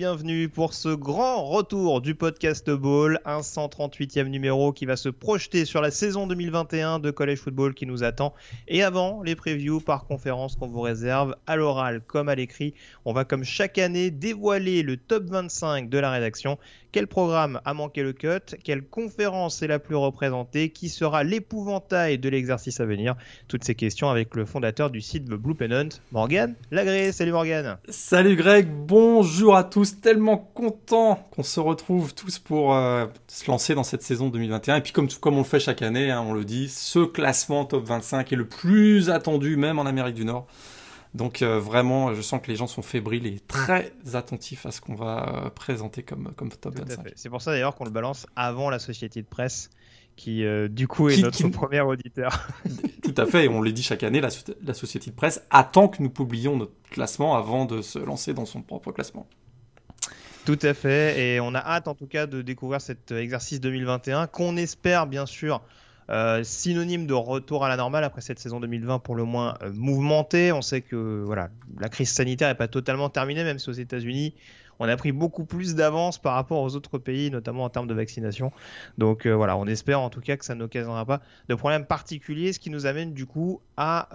bienvenue pour ce grand retour du podcast Ball, un 138e numéro qui va se projeter sur la saison 2021 de College Football qui nous attend. Et avant les previews par conférence qu'on vous réserve à l'oral comme à l'écrit, on va comme chaque année dévoiler le top 25 de la rédaction. Quel programme a manqué le cut Quelle conférence est la plus représentée Qui sera l'épouvantail de l'exercice à venir Toutes ces questions avec le fondateur du site The Blue Pennant, Morgan Lagré. Salut Morgan Salut Greg, bonjour à tous, tellement content qu'on se retrouve tous pour euh, se lancer dans cette saison 2021. Et puis comme, on le fait chaque année, hein, on le dit, ce classement top 25 est le plus attendu même en Amérique du Nord. Donc euh, vraiment, je sens que les gens sont fébriles et très attentifs à ce qu'on va euh, présenter comme, comme top Tout à 25. fait. C'est pour ça d'ailleurs qu'on le balance avant la société de presse, qui euh, du coup est Qui- notre qui- premier auditeur. Tout à fait, et on le dit chaque année, la, la société de presse attend que nous publions notre classement avant de se lancer dans son propre classement. Tout à fait, et on a hâte en tout cas de découvrir cet exercice 2021 qu'on espère bien sûr euh, synonyme de retour à la normale après cette saison 2020 pour le moins euh, mouvementée. On sait que voilà, la crise sanitaire n'est pas totalement terminée, même si aux États-Unis on a pris beaucoup plus d'avance par rapport aux autres pays, notamment en termes de vaccination. Donc euh, voilà, on espère en tout cas que ça n'occasionnera pas de problèmes particuliers, ce qui nous amène du coup à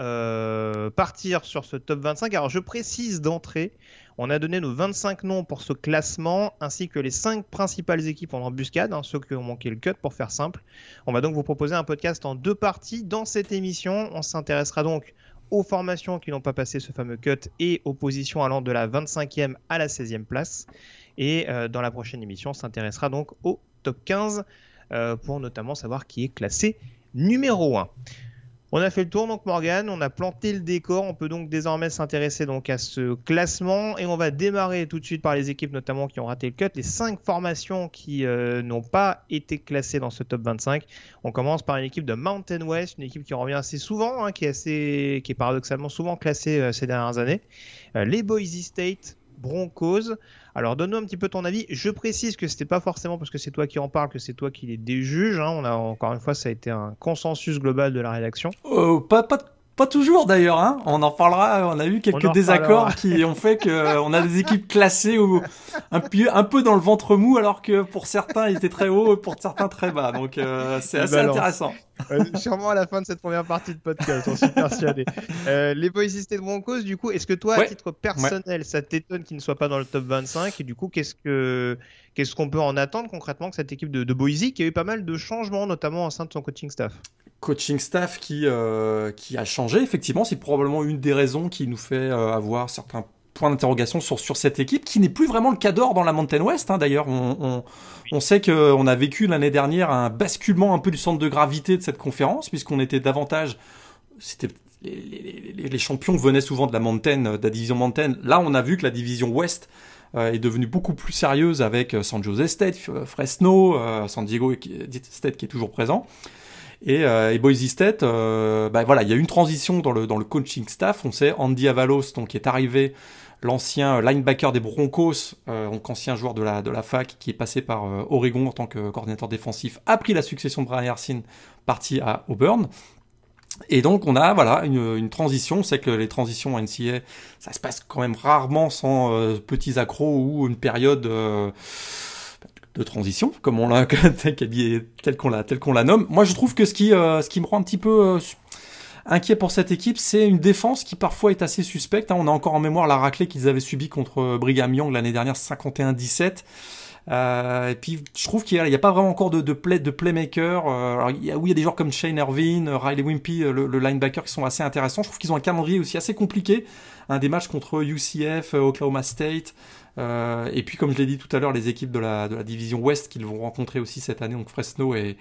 partir sur ce top 25. Alors je précise d'entrée, on a donné nos 25 noms pour ce classement, ainsi que les 5 principales équipes en embuscade, hein, ceux qui ont manqué le cut pour faire simple. On va donc vous proposer un podcast en deux parties. Dans cette émission, on s'intéressera donc aux formations qui n'ont pas passé ce fameux cut et aux positions allant de la 25e à la 16e place. Et euh, dans la prochaine émission, on s'intéressera donc au top 15 euh, pour notamment savoir qui est classé numéro 1. On a fait le tour donc Morgan, on a planté le décor, on peut donc désormais s'intéresser donc à ce classement et on va démarrer tout de suite par les équipes notamment qui ont raté le cut, les 5 formations qui euh, n'ont pas été classées dans ce top 25. On commence par une équipe de Mountain West, une équipe qui revient assez souvent, hein, qui, est assez, qui est paradoxalement souvent classée euh, ces dernières années. Euh, les Boise State Broncos. Alors donne-nous un petit peu ton avis. Je précise que c'était pas forcément parce que c'est toi qui en parle que c'est toi qui les déjuges. hein. On a encore une fois ça a été un consensus global de la rédaction. Euh, pas, pas, pas toujours d'ailleurs, hein. on en parlera, on a eu On quelques désaccords qui ont fait qu'on a des équipes classées ou un, peu- un peu dans le ventre mou alors que pour certains ils étaient très hauts et pour certains très bas, donc euh, c'est assez balance. intéressant. Euh, sûrement à la fin de cette première partie de podcast, j'en suis persuadé. Euh, les Boise State Broncos, du coup, est-ce que toi, à titre personnel, ça t'étonne qu'ils ne soient pas dans le top 25 Et du coup, qu'est-ce que qu'est-ce qu'on peut en attendre concrètement que cette équipe de, de Boise qui a eu pas mal de changements, notamment au sein de son coaching staff? Coaching staff qui, euh, qui a changé, effectivement, c'est probablement une des raisons qui nous fait euh, avoir certains points d'interrogation sur, sur cette équipe, qui n'est plus vraiment le cas d'or dans la Mountain West. hein. D'ailleurs, on, on, on sait qu'on a vécu l'année dernière un basculement un peu du centre de gravité de cette conférence, puisqu'on était davantage... C'était les, les- champions venaient souvent de la Mountain, de la division Mountain. Là, on a vu que la division Ouest euh, est devenue beaucoup plus sérieuse avec San Jose State, Fresno, San Diego State qui est toujours présent. Et, euh, et Boise State, euh, bah voilà, il y a une transition dans le, dans le coaching staff. On sait, Andy Avalos, donc, qui est arrivé, l'ancien linebacker des Broncos, euh, donc ancien joueur de la, de la fac, qui est passé par euh, Oregon en tant que coordinateur défensif, a pris la succession de Brian Hersin, parti à Auburn. Et donc on a voilà une, une transition. On sait que les transitions en NCA, ça se passe quand même rarement sans euh, petits accros ou une période euh, de transition, comme on l'a tel qu'on la tel qu'on la nomme. Moi, je trouve que ce qui euh, ce qui me rend un petit peu euh, inquiet pour cette équipe, c'est une défense qui parfois est assez suspecte. hein. On a encore en mémoire la raclée qu'ils avaient subie contre Brigham Young l'année dernière, 51-17. Euh, et puis je trouve qu'il n'y a, pas vraiment encore de, play, de playmaker. Euh, oui, il y a des joueurs comme Shane Irvin, euh, Riley Wimpy, euh, le, linebacker, qui sont assez intéressants. Je trouve qu'ils ont un calendrier aussi assez compliqué. Un des matchs contre UCF, euh, Oklahoma State, Euh, et puis, comme je l'ai dit tout à l'heure, les équipes de la, division Ouest qu'ils vont rencontrer aussi cette année, donc Fresno et,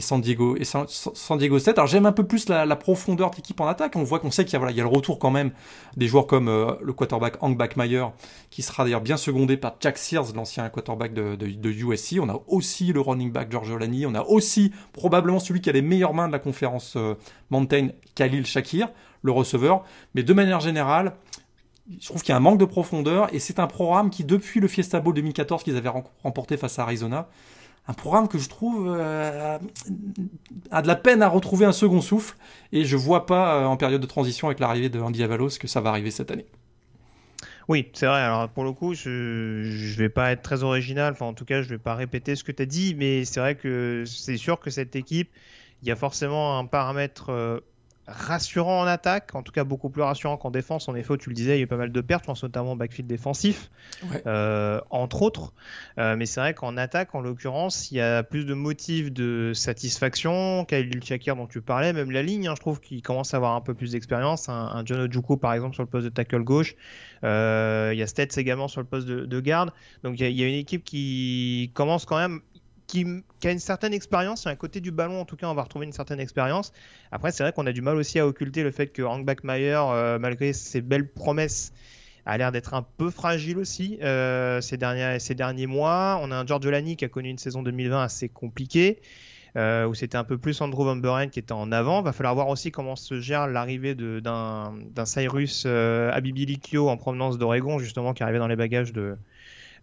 San Diego et San, Diego State. Alors j'aime un peu plus la, la profondeur d'équipe en attaque. On voit qu'on sait qu'il y, a, voilà, il y a le retour quand même des joueurs comme euh, le quarterback Hank Backmeyer, qui sera d'ailleurs bien secondé par Jack Sears, l'ancien quarterback de, USC. On a aussi le running back George Olani. On a aussi probablement celui qui a les meilleures mains de la conférence euh, Mountain, Khalil Shakir, le receveur. Mais de manière générale, je trouve qu'il y a un manque de profondeur et c'est un programme qui, depuis le Fiesta Bowl 2014 qu'ils avaient remporté face à Arizona, un programme que je trouve euh, a de la peine à retrouver un second souffle et je vois pas euh, en période de transition avec l'arrivée de Andy Avalos que ça va arriver cette année. Oui, c'est vrai. Alors pour le coup, je ne vais pas être très original. Enfin, en tout cas, je vais pas répéter ce que tu as dit, mais c'est vrai que c'est sûr que cette équipe, il y a forcément un paramètre euh, rassurant en attaque, en tout cas beaucoup plus rassurant qu'en défense. En effet, tu le disais, il y a eu pas mal de pertes, je pense notamment au backfield défensif, euh, entre autres. Euh, mais c'est vrai qu'en attaque, en l'occurrence, il y a plus de motifs de satisfaction. Khalil Shakir dont tu parlais, même la ligne, hein, je trouve qu'il commence à avoir un peu plus d'expérience. Un, John Ojuku, par exemple, sur le poste de tackle gauche. Euh, il y a Stets également sur le poste de, garde. Donc il y, a, une équipe qui commence quand même qui, a une certaine expérience. Un côté du ballon, en tout cas, on va retrouver une certaine expérience. Après, c'est vrai qu'on a du mal aussi à occulter le fait que Hank Backmeyer, euh, malgré ses belles promesses, a l'air d'être un peu fragile aussi euh, ces, derniers, mois. On a un George Olani qui a connu une saison 2020 assez compliquée. Euh, où c'était un peu plus Andrew Van qui était en avant. Va falloir voir aussi comment se gère l'arrivée d'un Cyrus Abibilikio en provenance d'Oregon, justement, qui arrivait dans les bagages de,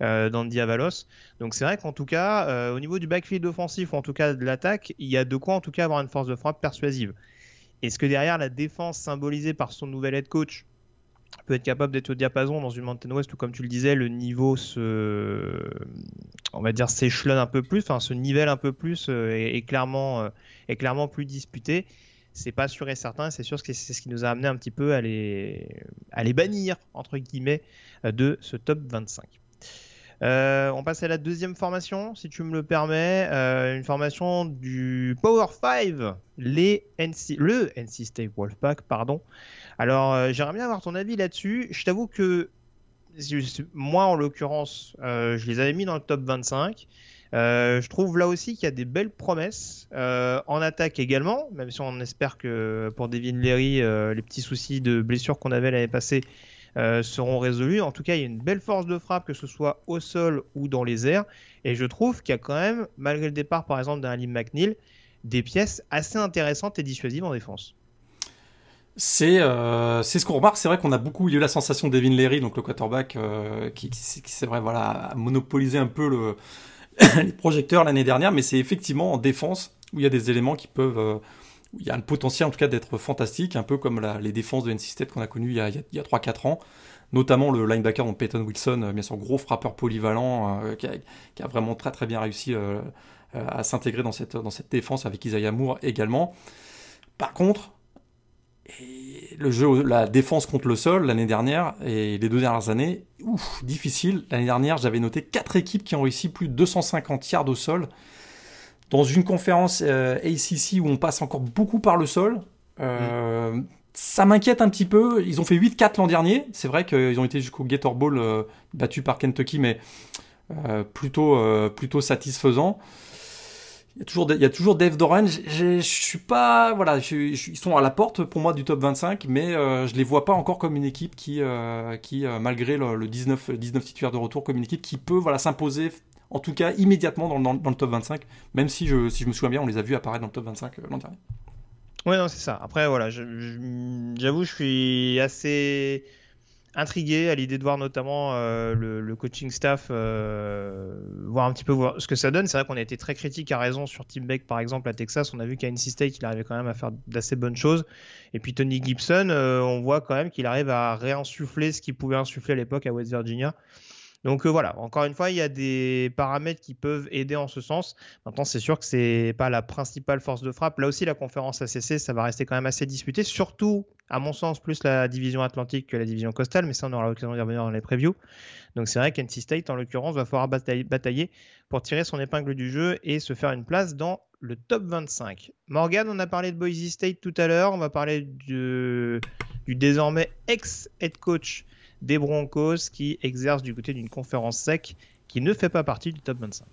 euh, d'Andy Avalos. Donc c'est vrai qu'en tout cas, euh, au niveau du backfield offensif, ou en tout cas de l'attaque, il y a de quoi en tout cas avoir une force de frappe persuasive. Est-ce que derrière la défense symbolisée par son nouvel head coach peut être capable d'être au diapason dans une Mountain West où, comme tu le disais, le niveau se, on va dire, s'échelonne un peu plus, enfin se nivelle un peu plus euh, et, clairement, est clairement plus disputé? C'est pas sûr et certain. C'est sûr que c'est ce qui nous a amené un petit peu à les, à les bannir entre guillemets de ce top 25. Euh, on passe à la deuxième formation, si tu me le permets, euh, une formation du Power 5, les NC, le NC State Wolfpack, pardon. Alors, euh, j'aimerais bien avoir ton avis là-dessus. Je t'avoue que moi, en l'occurrence, je les avais mis dans le top 25. je trouve là aussi qu'il y a des belles promesses en attaque également, même si on espère que pour Devin Leary, les petits soucis de blessure qu'on avait l'année passée euh, seront résolus. En tout cas, il y a une belle force de frappe, que ce soit au sol ou dans les airs. Et je trouve qu'il y a quand même, malgré le départ par exemple d'un Lim McNeil, des pièces assez intéressantes et dissuasives en défense. C'est euh, c'est ce qu'on remarque. C'est vrai qu'on a beaucoup eu la sensation de Devin Leary, donc le quarterback, euh, qui, c'est vrai, voilà, a monopolisé un peu le, les projecteurs l'année dernière, mais c'est effectivement en défense où il y a des éléments qui peuvent il y a le potentiel en tout cas d'être fantastique, un peu comme les défenses de NC State qu'on a connues il y a, il a 3-4 ans, notamment le linebacker dont Peyton Wilson, euh, bien sûr gros frappeur polyvalent, euh, qui, a, vraiment très très bien réussi euh, à s'intégrer dans cette, dans cette défense avec Isaiah Moore également. Par contre, le jeu, la défense contre le sol l'année dernière et les deux dernières années, difficile. L'année dernière, j'avais noté 4 équipes qui ont réussi plus de 250 yards au sol dans une conférence euh, ACC où on passe encore beaucoup par le sol. Euh, ça m'inquiète un petit peu. Ils ont fait 8-4 l'an dernier. C'est vrai qu'ils ont été jusqu'au Gator Bowl euh, battu par Kentucky, mais plutôt, plutôt satisfaisant. Il y a toujours, il y a toujours Dave Doran. Je suis pas, voilà, ils sont à la porte pour moi du top 25, mais je les vois pas encore comme une équipe qui, qui malgré le, 19, 19 titulaires de retour, comme une équipe qui peut, voilà, s'imposer en tout cas immédiatement dans, le top 25, même si je, si je me souviens bien, on les a vus apparaître dans le top 25 euh, l'an dernier. Ouais, non, c'est ça. Après, voilà, j'avoue, je, suis assez intrigué à l'idée de voir notamment euh, le, coaching staff, euh, voir un petit peu ce que ça donne. C'est vrai qu'on a été très critique à raison sur Tim Beck, par exemple, à Texas. On a vu qu'à NC State, il arrivait quand même à faire d'assez bonnes choses. Et puis Tony Gibson, on voit quand même qu'il arrive à réinsuffler ce qu'il pouvait insuffler à l'époque à West Virginia. Donc euh, voilà, encore une fois, il y a des paramètres qui peuvent aider en ce sens. Maintenant, c'est sûr que c'est pas la principale force de frappe. Là aussi, la conférence ACC, ça va rester quand même assez disputé, surtout, à mon sens, plus la division atlantique que la division costale, mais ça, on aura l'occasion d'y revenir dans les previews. Donc c'est vrai qu'NC State, en l'occurrence, va falloir batailler, pour tirer son épingle du jeu et se faire une place dans le top 25. Morgan, on a parlé de Boise State tout à l'heure, on va parler du désormais ex-head coach des Broncos qui exercent du côté d'une conférence sec qui ne fait pas partie du top 25.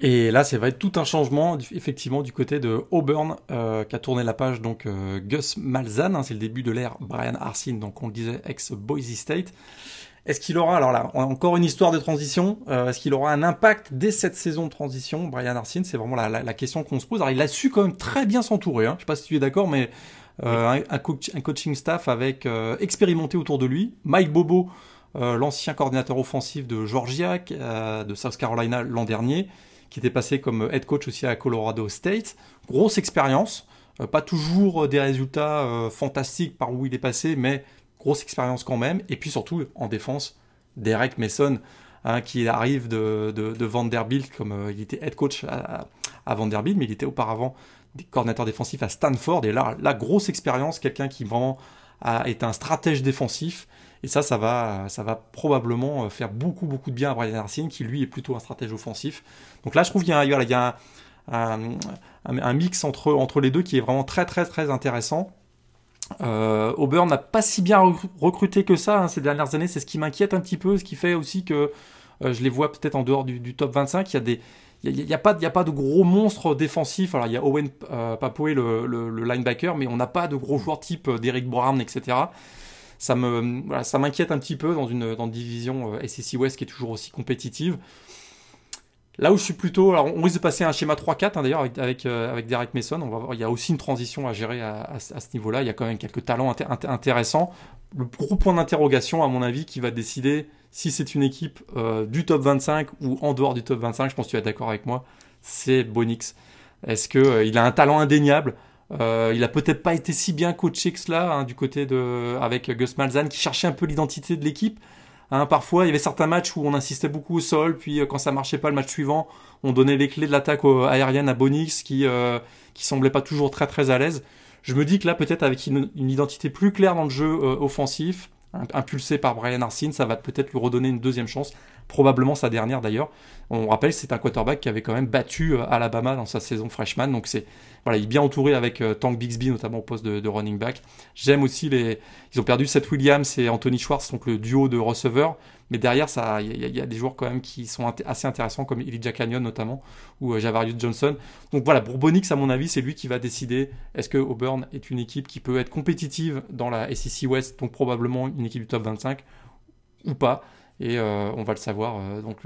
Et là, c'est vrai tout un changement, effectivement, du côté de Auburn, euh, qui a tourné la page, donc euh, Gus Malzahn, hein, c'est le début de l'ère Brian Arsene, donc on le disait, ex-Boise State. Est-ce qu'il aura, alors là, encore une histoire de transition, euh, est-ce qu'il aura un impact dès cette saison de transition Brian Arsene, c'est vraiment la, question qu'on se pose. Alors il a su quand même très bien s'entourer, hein. je sais pas si tu es d'accord, mais un, un, coaching staff avec expérimenté autour de lui. Mike Bobo, l'ancien coordinateur offensif de Georgia, de South Carolina l'an dernier, qui était passé comme head coach aussi à Colorado State. Grosse expérience, euh, pas toujours des résultats euh, fantastiques par où il est passé, mais grosse expérience quand même. Et puis surtout en défense, Derek Mason, hein, qui arrive de, de, Vanderbilt, comme euh, il était head coach à, Vanderbilt, mais il était auparavant coordinateur défensif à Stanford. Et là, la grosse expérience, quelqu'un qui vraiment été un stratège défensif et ça, ça va, ça va probablement euh, faire beaucoup, beaucoup de bien à Brian Arsene, qui lui est plutôt un stratège offensif. Donc là, je trouve qu'il y a, il y a un, mix entre, entre les deux qui est vraiment très, très, très intéressant. Euh, Auburn n'a pas si bien recruté que ça hein, ces dernières années, c'est ce qui m'inquiète un petit peu, ce qui fait aussi que euh, je les vois peut-être en dehors du, top 25. Il y a des, il n'y a, pas, a pas de gros monstres défensifs. Alors il y a Owen euh, le, linebacker, mais on n'a pas de gros joueurs type Derrick Brown, etc ça m'inquiète un petit peu dans une, dans division euh, SEC West qui est toujours aussi compétitive. Là où je suis plutôt, alors on risque de passer à un schéma 3-4 hein, d'ailleurs avec, avec, euh, avec, Derek Mason. On va voir, il y a aussi une transition à gérer à, ce niveau-là. Il y a quand même quelques talents intéressants. Le gros point d'interrogation, à mon avis, qui va décider si c'est une équipe euh, du top 25 ou en dehors du top 25, je pense que tu es d'accord avec moi, c'est Bonix. Est-ce qu'il il a un talent indéniable? Euh, il a peut-être pas été si bien coaché que cela hein, du côté de avec Gus Malzahn qui cherchait un peu l'identité de l'équipe. Hein, parfois, il y avait certains matchs où on insistait beaucoup au sol, puis euh, quand ça marchait pas le match suivant, on donnait les clés de l'attaque aérienne à Bonix qui euh, semblait pas toujours très très à l'aise. Je me dis que là, peut-être avec une, identité plus claire dans le jeu offensif, impulsé par Brian Arsene, ça va peut-être lui redonner une deuxième chance, probablement sa dernière d'ailleurs. On rappelle, c'est un quarterback qui avait quand même battu Alabama dans sa saison freshman, donc c'est voilà, il est bien entouré avec euh, Tank Bixby, notamment au poste de, running back. J'aime aussi les. Ils ont perdu Seth Williams et Anthony Schwartz, donc le duo de receveurs. Mais derrière, il y, a des joueurs quand même qui sont assez intéressants, comme Elijah Canyon notamment, ou euh, Javarius Johnson. Donc voilà, pour Bonix, à mon avis, c'est lui qui va décider est-ce que Auburn est une équipe qui peut être compétitive dans la SEC West, donc probablement une équipe du top 25, ou pas. Et euh, on va le savoir donc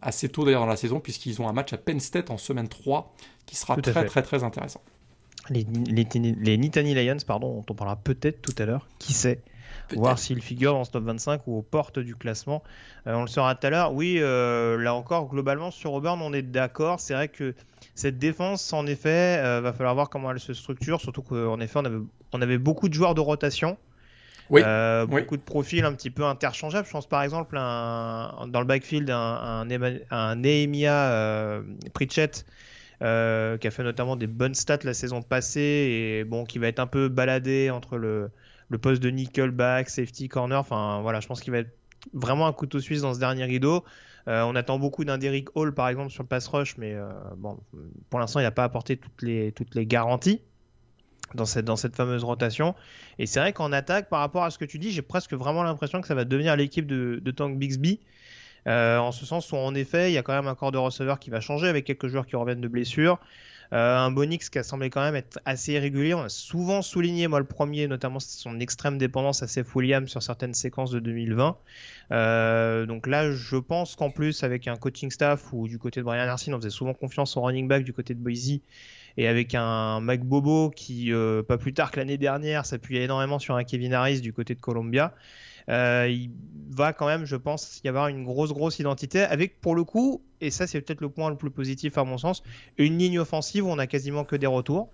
assez tôt d'ailleurs dans la saison, puisqu'ils ont un match à Penn State en semaine 3 qui sera très, très très intéressant. Les, les, Nittany Lions, pardon, on en parlera peut-être tout à l'heure, qui sait? Voir s'il figure dans ce top 25 ou aux portes du classement. Euh, on le saura tout à l'heure. Oui, euh, là encore, globalement, sur Auburn, on est d'accord. C'est vrai que cette défense, en effet, euh, va falloir voir comment elle se structure. Surtout qu'en effet, on avait, on avait beaucoup de joueurs de rotation. Oui. beaucoup de profils un petit peu interchangeables. Je pense par exemple un, dans le backfield un, un, un Nehemia Pritchett euh, qui a fait notamment des bonnes stats la saison passée et bon, qui va être un peu baladé entre le, le poste de nickelback, safety corner. Enfin voilà, je pense qu'il va être vraiment un couteau suisse dans ce dernier rideau. Euh, on attend beaucoup d'un Derrick Hall par exemple sur le pass rush, mais euh, bon, pour l'instant il n'a pas apporté toutes les, toutes les garanties dans cette, dans cette fameuse rotation. Et c'est vrai qu'en attaque, par rapport à ce que tu dis, j'ai presque vraiment l'impression que ça va devenir l'équipe de, de Tank Bixby. Euh, en ce sens où en effet, il y a quand même un corps de receveur qui va changer avec quelques joueurs qui reviennent de blessures. Euh, un Bonix qui a semblé quand même être assez irrégulier. On a souvent souligné, moi le premier, notamment son extrême dépendance à Seth Williams sur certaines séquences de 2020. Euh, donc là, je pense qu'en plus, avec un coaching staff ou du côté de Brian Arsene, on faisait souvent confiance au running back du côté de Boise. Et avec un Mike Bobo qui, pas plus tard que l'année dernière, s'appuyait énormément sur un Kevin Harris du côté de Columbia. Euh, il va quand même, je pense, y avoir une grosse, grosse identité avec, pour le coup, et ça c'est peut-être le point le plus positif à mon sens, une ligne offensive où on a quasiment que des retours.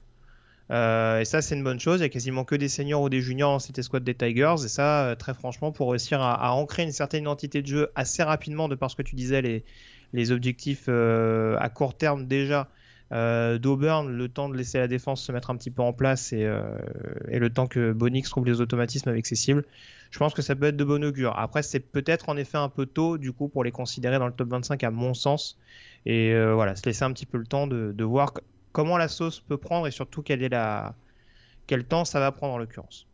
Euh, et ça, c'est une bonne chose. Il y a quasiment que des seniors ou des juniors en cité squad des Tigers. Et ça, euh, très franchement, pour réussir à, ancrer une certaine identité de jeu assez rapidement, de par ce que tu disais, les, les objectifs à court terme déjà euh, D'Auburn, le temps de laisser la défense se mettre un petit peu en place et, euh, le temps que Bonix trouve les automatismes avec ses cibles, je pense que ça peut être de bon augure. Après, c'est peut-être en effet un peu tôt du coup pour les considérer dans le top 25 à mon sens. Et euh, voilà, se laisser un petit peu le temps de, voir comment la sauce peut prendre et surtout quel est la... quel temps ça va prendre en l'occurrence.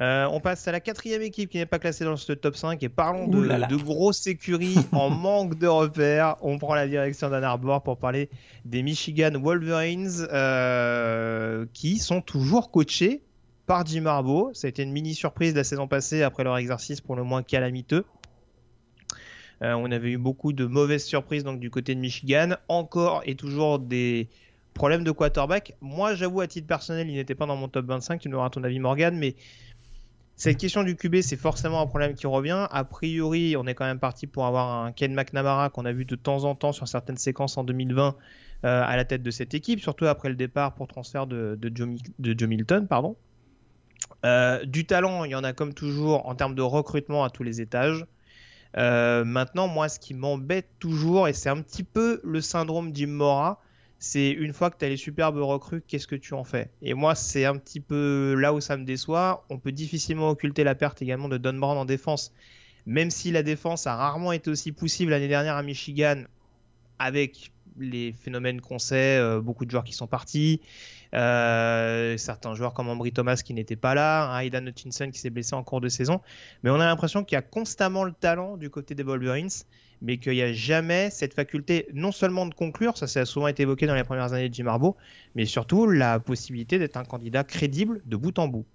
Euh, on passe à la quatrième équipe qui n'est pas classée dans ce top 5 et parlons de, de grosses écuries en manque de repères. On prend la direction d'Ann Arbor pour parler des Michigan Wolverines euh, qui sont toujours coachés par Jim Harbaugh. Ça a été une mini surprise la saison passée après leur exercice pour le moins calamiteux. Euh, on avait eu beaucoup de mauvaises surprises donc du côté de Michigan. Encore et toujours des problèmes de quarterback. Moi, j'avoue, à titre personnel, il n'était pas dans mon top 25. Tu nous auras ton avis, Morgan, mais cette question du QB, c'est forcément un problème qui revient. A priori, on est quand même parti pour avoir un Ken McNamara qu'on a vu de temps en temps sur certaines séquences en 2020 euh, à la tête de cette équipe, surtout après le départ pour transfert de, Joe, Milton. Euh, du talent, il y en a comme toujours en termes de recrutement à tous les étages. Euh, maintenant, moi, ce qui m'embête toujours, et c'est un petit peu le syndrome Jim Mora, c'est une fois que tu as les superbes recrues, qu'est-ce que tu en fais? Et moi, c'est un petit peu là où ça me déçoit. On peut difficilement occulter la perte également de Don Brown en défense. Même si la défense a rarement été aussi poussive l'année dernière à Michigan, avec les phénomènes qu'on sait, euh, beaucoup de joueurs qui sont partis, euh, certains joueurs comme Ambry Thomas qui n'étaient pas là, hein, Aidan Hutchinson qui s'est blessé en cours de saison. Mais on a l'impression qu'il y a constamment le talent du côté des Wolverines mais qu'il n'y a jamais cette faculté non seulement de conclure, ça, ça a souvent été évoqué dans les premières années de Jim Harbaugh, mais surtout la possibilité d'être un candidat crédible de bout en bout.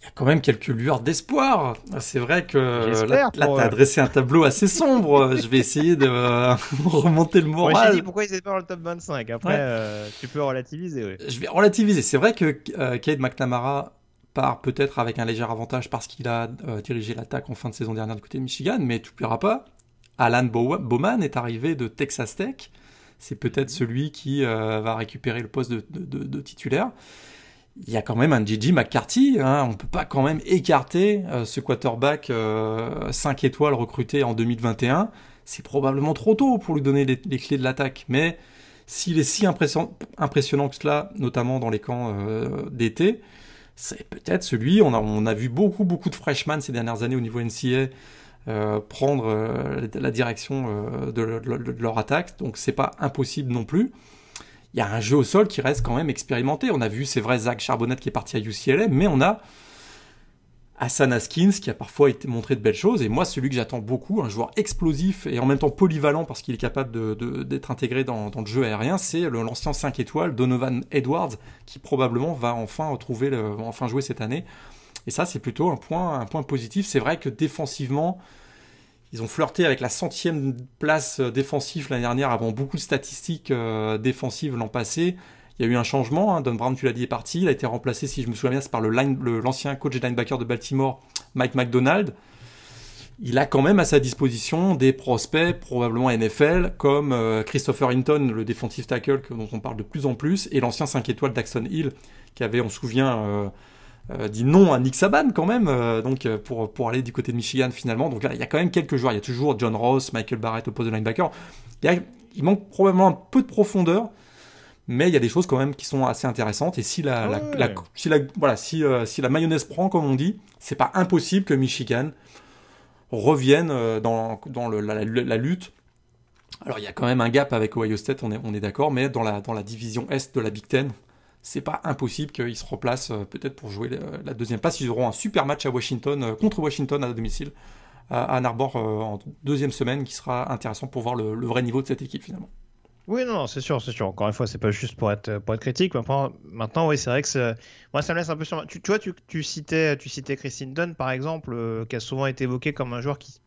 Il y a quand même quelques lueurs d'espoir. C'est vrai que là, tu as euh, dressé un tableau assez sombre. Je vais essayer de euh, remonter le moral. Moi, j'ai dit pourquoi ils étaient pas dans le top 25. Après, euh, tu peux relativiser. Je vais relativiser. C'est vrai que Kate McNamara part peut-être avec un léger avantage parce qu'il a euh, dirigé l'attaque en fin de saison dernière du côté de Michigan, mais tu ne pas. Alan Bowman est arrivé de Texas Tech. C'est peut-être celui qui euh, va récupérer le poste de, titulaire. Il y a quand même un Gigi McCarthy. Hein. On ne peut pas quand même écarter euh, ce quarterback 5 étoiles recruté en 2021. C'est probablement trop tôt pour lui donner les, clés de l'attaque. Mais s'il est si impressionnant que cela, notamment dans les camps d'été, c'est peut-être celui, on a, a vu beaucoup, beaucoup de freshmen ces dernières années au niveau NCA euh, prendre euh, la direction euh, de, leur attaque, donc c'est pas impossible non plus. Il y a un jeu au sol qui reste quand même expérimenté. On a vu, c'est vrai, Zach Charbonnet qui est parti à UCLA, mais on a Hassan Askins qui a parfois été montré de belles choses. Et moi, celui que j'attends beaucoup, un joueur explosif et en même temps polyvalent parce qu'il est capable d'être intégré dans, le jeu aérien, c'est l'ancien 5 étoiles Donovan Edwards qui probablement va enfin retrouver, le, enfin jouer cette année. Et ça, c'est plutôt un point, un point positif. C'est vrai que défensivement, ils ont flirté avec la centième place défensive l'année dernière avant beaucoup de statistiques euh, défensives l'an passé. Il y a eu un changement. Hein. Don Brown, tu l'as dit, est parti. Il a été remplacé, si je me souviens bien, par l'ancien coach et linebacker de Baltimore, Mike McDonald. Il a quand même à sa disposition des prospects, probablement NFL, comme euh, Christopher Hinton, le defensive tackle dont on parle de plus en plus, et l'ancien 5 étoiles Daxon Hill, qui avait, on se souvient, euh, euh, dit non à Nick Saban quand même, donc pour, pour aller du côté de Michigan finalement. Donc là, il y a quand même quelques joueurs. Il y a toujours John Ross, Michael Barrett au poste de linebacker. il manque probablement un peu de profondeur mais il y a des choses quand même qui sont assez intéressantes. Et si la, si la, voilà, si, euh, si la mayonnaise prend, comme on dit, c'est pas impossible que Michigan revienne euh, dans, dans le, la, lutte. Alors il y a quand même un gap avec Ohio State, on est, on est d'accord, mais dans la, dans la division Est de la Big Ten, c'est pas impossible qu'ils se replacent euh, peut-être pour jouer la, deuxième place. Ils auront un super match à Washington, contre Washington à domicile, à Ann Arbor en deuxième semaine, qui sera intéressant pour voir le vrai niveau de cette équipe finalement. Oui, non, c'est sûr, c'est sûr. Encore une fois, c'est pas juste pour être, pour être critique. Maintenant, maintenant oui, c'est vrai que moi, ça me laisse un peu sur. Tu, tu vois, tu, tu, citais, tu citais Chris Dunn, par exemple, euh, qui a souvent été évoqué comme un joueur qui,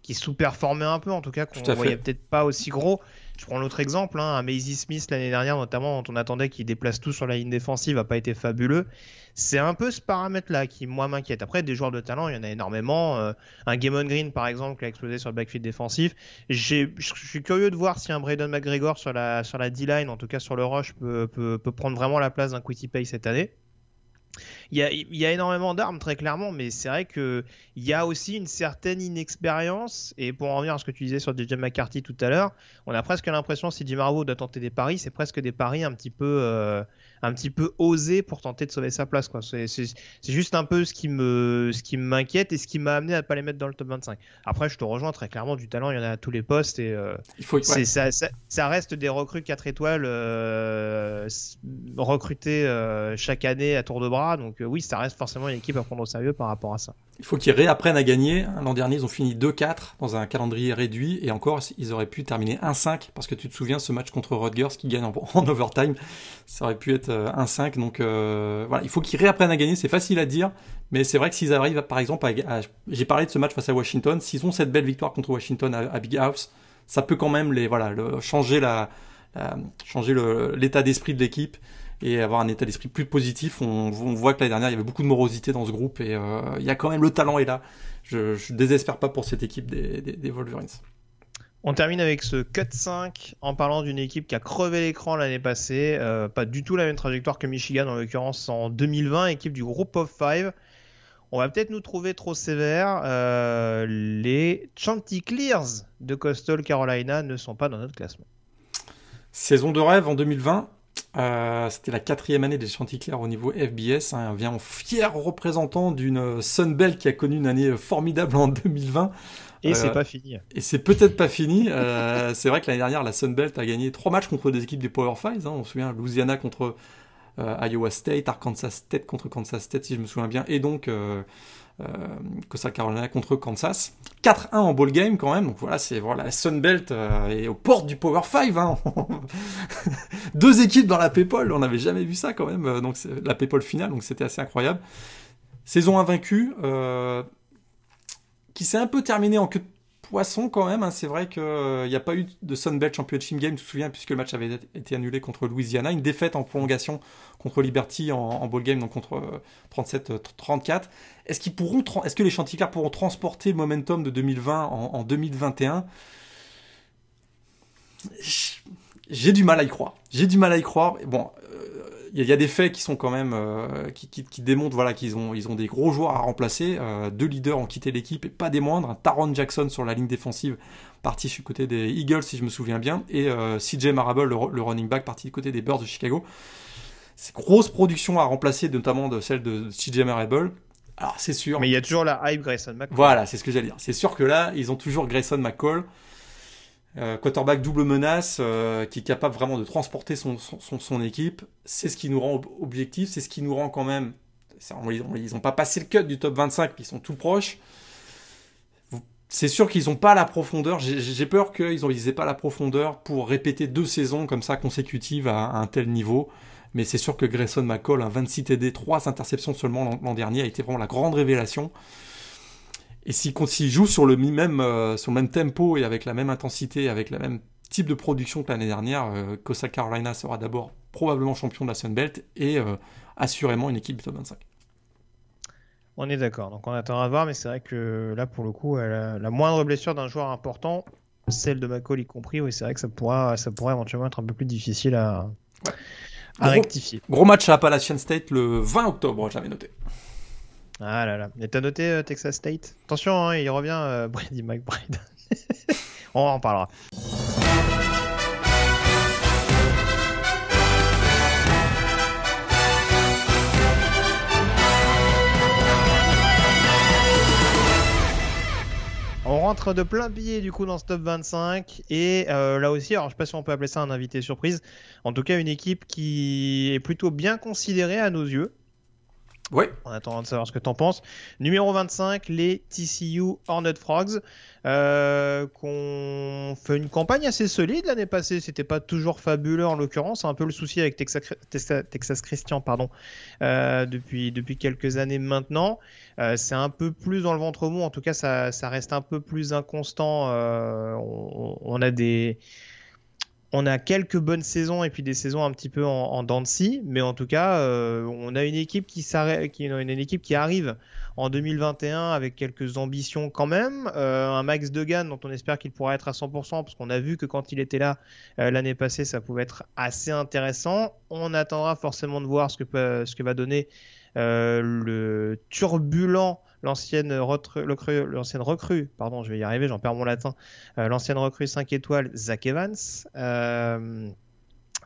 qui sous-performait un peu, en tout cas, qu'on voyait peut-être pas aussi gros. Je prends l'autre exemple, hein, un Maisie Smith l'année dernière, notamment, dont on attendait qu'il déplace tout sur la ligne défensive, n'a pas été fabuleux. C'est un peu ce paramètre-là qui, moi, m'inquiète. Après, des joueurs de talent, il y en a énormément. Euh, un Gamon Green, par exemple, qui a explosé sur le backfield défensif. Je suis curieux de voir si un Braden McGregor sur la, sur la D-line, en tout cas sur le rush, peut, peut, peut prendre vraiment la place d'un Quitty Pay cette année. Il y, a, énormément d'armes, très clairement, mais c'est vrai qu'il y a aussi une certaine inexpérience. Et pour en revenir à ce que tu disais sur DJ McCarthy tout à l'heure, on a presque l'impression, si Jim Harbaugh doit tenter des paris, c'est presque des paris un petit peu, euh, un petit peu osé pour tenter de sauver sa place. Quoi. C'est, juste un peu ce qui, me, ce qui m'inquiète et ce qui m'a amené à ne pas les mettre dans le top 25. Après, je te rejoins très clairement, du talent, il y en a à tous les postes et euh, il faut, ça, ça, reste des recrues 4 étoiles euh, recrutées chaque année à tour de bras. Donc oui, ça reste forcément une équipe à prendre au sérieux par rapport à ça. Il faut qu'ils réapprennent à gagner. L'an dernier, ils ont fini 2-4 dans un calendrier réduit. Et encore, ils auraient pu terminer 1-5. Parce que tu te souviens, ce match contre Rutgers qui gagne en, overtime, ça aurait pu être 1-5. Donc voilà, il faut qu'ils réapprennent à gagner. C'est facile à dire. Mais c'est vrai que s'ils arrivent, par exemple, j'ai parlé de ce match face à Washington, s'ils ont cette belle victoire contre Washington à, Big House, ça peut quand même les, voilà, changer la, changer l'état d'esprit de l'équipe et avoir un état d'esprit plus positif. On, voit que l'année dernière, il y avait beaucoup de morosité dans ce groupe et euh, il y a quand même le talent est là. Je, je désespère pas pour cette équipe des, des, Wolverines. On termine avec ce cut 5 en parlant d'une équipe qui a crevé l'écran l'année passée. Euh, pas du tout la même trajectoire que Michigan, en l'occurrence en 2020, équipe du groupe of 5. On va peut-être nous trouver trop sévère. Euh, les Chanticleers de Coastal Carolina ne sont pas dans notre classement. Saison de rêve en 2020. Euh, c'était la quatrième année des Chanticleers au niveau FBS. Hein, vient en fier représentant d'une Sunbelt qui a connu une année formidable en 2020. Et c'est euh, pas fini. Et c'est peut-être pas fini. Euh, c'est vrai que l'année dernière, la Sunbelt a gagné trois matchs contre des équipes du Power Five. Hein. On se souvient Louisiana contre Iowa State, Arkansas State contre Kansas State, si je me souviens bien, et donc euh, Coastal Carolina contre Kansas. 4-1 en ball game quand même. Donc voilà, c'est voilà, la Sunbelt euh, est aux portes du Power 5. Hein. Deux équipes dans la Paypal, on n'avait jamais vu ça quand même. Euh, donc la Paypal finale, donc c'était assez incroyable. Saison invaincue, euh, qui s'est un peu terminée en queue de poisson quand même. Hein. C'est vrai qu'il n'y a pas eu de Sunbelt Championship Game, tu te souviens, puisque le match avait été annulé contre Louisiana. Une défaite en prolongation contre Liberty en, ball game, donc contre 37-34. Est-ce qu'ils pourront, est-ce que les Chanticleers pourront transporter le momentum de 2020 en, 2021 J'ai du mal à y croire. J'ai du mal à y croire. Bon, euh, y, a des faits qui sont quand même euh, qui, démontrent voilà qu'ils ont ils ont des gros joueurs à remplacer. Euh, deux leaders ont quitté l'équipe et pas des moindres. Un Taron Jackson sur la ligne défensive parti du côté des Eagles si je me souviens bien et CJ Marable le, le, running back parti du côté des Birds de Chicago. C'est grosse production à remplacer notamment de celle de CJ Marable. Alors c'est sûr. Mais il y a toujours la hype Grayson McCall. Voilà, c'est ce que j'allais dire. C'est sûr que là, ils ont toujours Grayson McCall, euh, quarterback double menace, euh, qui est capable vraiment de transporter son, son, équipe. C'est ce qui nous rend objectif, c'est ce qui nous rend quand même. ils n'ont pas passé le cut du top 25, puis ils sont tout proches. C'est sûr qu'ils n'ont pas la profondeur. J'ai peur qu'ils n'aient pas la profondeur pour répéter deux saisons comme ça consécutives à un tel niveau. Mais c'est sûr que Grayson McCall, un 26 TD, 3 interceptions seulement l'an dernier, a été vraiment la grande révélation. Et s'il joue sur le, même, euh, sur le même tempo et avec la même intensité, avec le même type de production que l'année dernière, euh, Costa Carolina sera d'abord probablement champion de la Sun Belt et euh, assurément une équipe du top 25. On est d'accord, donc on attend à voir, mais c'est vrai que là, pour le coup, la, moindre blessure d'un joueur important, celle de McCall y compris, oui, c'est vrai que ça pourra, ça pourrait éventuellement être un peu plus difficile à, à gros, rectifier. Gros match à Appalachian State le 20 octobre, j'avais noté. Ah là là. Et t'as noté euh, Texas State? Attention, hein, il revient euh, Brady McBride. On en parlera. On rentre de plein pied du coup dans ce top 25 et euh, là aussi, alors je sais pas si on peut appeler ça un invité surprise, en tout cas une équipe qui est plutôt bien considérée à nos yeux. Oui. En attendant de savoir ce que tu en penses. Numéro 25, les TCU Hornet Frogs, euh, qu'on fait une campagne assez solide l'année passée. C'était pas toujours fabuleux en l'occurrence. Un peu le souci avec Texas, Christian pardon, euh, depuis, depuis quelques années maintenant. Euh, c'est un peu plus dans le ventre mou. En tout cas, ça, ça reste un peu plus inconstant. On, on, a des on a quelques bonnes saisons et puis des saisons un petit peu en, en dents de scie, mais en tout cas, euh, on a une équipe qui, arrive en 2021 avec quelques ambitions quand même. Euh, un Max Degan dont on espère qu'il pourra être à 100%, parce qu'on a vu que quand il était là euh, l'année passée, ça pouvait être assez intéressant. On attendra forcément de voir ce que va donner le turbulent l'ancienne recrue, l'ancienne recrue, pardon, je vais y arriver, j'en perds mon latin, euh, l'ancienne recrue 5 étoiles, Zach Evans. Euh,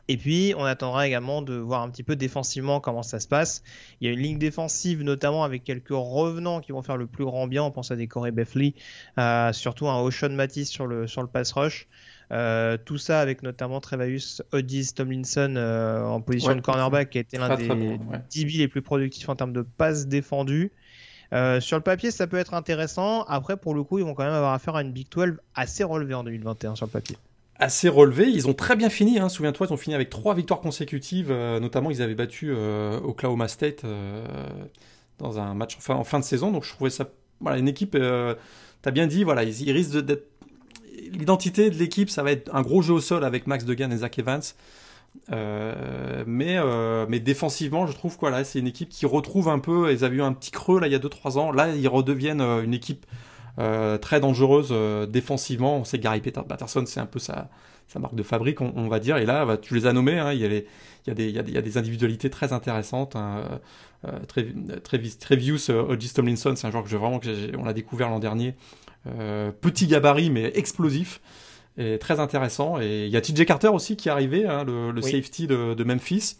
et puis, on attendra également de voir un petit peu défensivement comment ça se passe. Il y a une ligne défensive, notamment avec quelques revenants qui vont faire le plus grand bien. On pense à des Corey Beffley, euh, surtout un Ocean Matisse sur le, sur le pass rush. Euh, tout ça avec notamment Trevaeus Odis Tomlinson euh, en position de cornerback qui a été l'un des ouais. 10 les plus productifs en termes de passes défendues. Euh, sur le papier, ça peut être intéressant. Après, pour le coup, ils vont quand même avoir affaire à une Big 12 assez relevée en 2021 sur le papier. Assez relevée. Ils ont très bien fini. Hein. Souviens-toi, ils ont fini avec trois victoires consécutives. Euh, notamment, ils avaient battu euh, Oklahoma State dans un match en fin, en fin, de saison. Donc, je trouvais ça. Voilà, une équipe. T'as bien dit, voilà, ils, ils risquent d'être. L'identité de l'équipe, ça va être un gros jeu au sol avec Max Degan et Zach Evans. Euh, mais, euh, mais défensivement, je trouve quoi c'est une équipe qui retrouve un peu. Ils avaient eu un petit creux là il y a 2-3 ans. Là, ils redeviennent euh, une équipe très dangereuse défensivement. On sait Gary Patterson, c'est un peu sa, marque de fabrique, on, va dire. Et là, bah, tu les as nommés. Il, y a des, individualités très intéressantes. Hein. Trevius Hodges Tomlinson, c'est un joueur que je, vraiment on l'a découvert l'an dernier. petit gabarit mais explosif est très intéressant. Et il y a TJ Carter aussi qui est arrivé, hein, le, le oui. safety de, de, Memphis.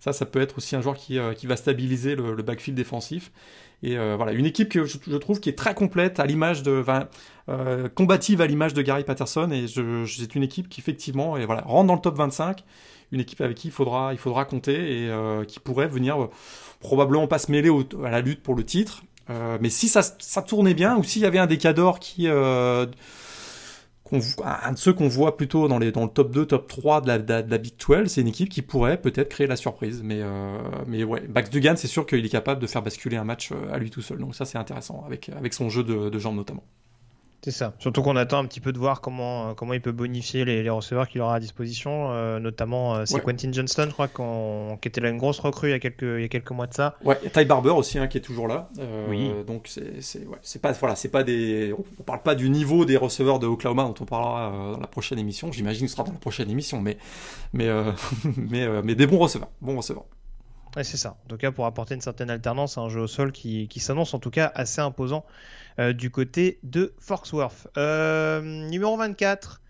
Ça, ça peut être aussi un joueur qui, euh, qui va stabiliser le, le, backfield défensif. Et euh, voilà, une équipe que je, je, trouve qui est très complète, à l'image de, enfin, euh, combative à l'image de Gary Patterson. Et c'est une équipe qui effectivement, et voilà, rentre dans le top 25. Une équipe avec qui il faudra, il faudra compter et euh, qui pourrait venir probablement pas se mêler au, à la lutte pour le titre. mais si ça, ça tournait bien, ou s'il y avait un décador qui un de ceux qu'on voit plutôt dans, le top 2, top 3 de la, de, la Big 12, c'est une équipe qui pourrait peut-être créer la surprise. Mais, euh, mais ouais, Max Dugan, c'est sûr qu'il est capable de faire basculer un match euh, à lui tout seul. Donc ça, c'est intéressant, avec, avec son jeu de, de jambes notamment. C'est ça. Surtout qu'on attend un petit peu de voir comment, comment il peut bonifier les, les receveurs qu'il aura à disposition. Euh, notamment, euh, c'est ouais. Quentin Johnston, je crois, qui était là une grosse recrue il y a quelques, il y a quelques mois de ça. Ouais, et Ty Barber aussi, hein, qui est toujours là. Euh, oui. Donc, c'est ouais, pas, voilà, pas des. On parle pas du niveau des receveurs de Oklahoma dont on parlera euh, dans la prochaine émission. J'imagine que ce sera dans la prochaine émission, mais, mais, mais, mais des bons receveurs. Bons receveurs. Ouais, c'est ça. En tout cas, pour apporter une certaine alternance à un jeu au sol qui, s'annonce en tout cas assez imposant euh, du côté de Fort Worth. Euh, numéro 24.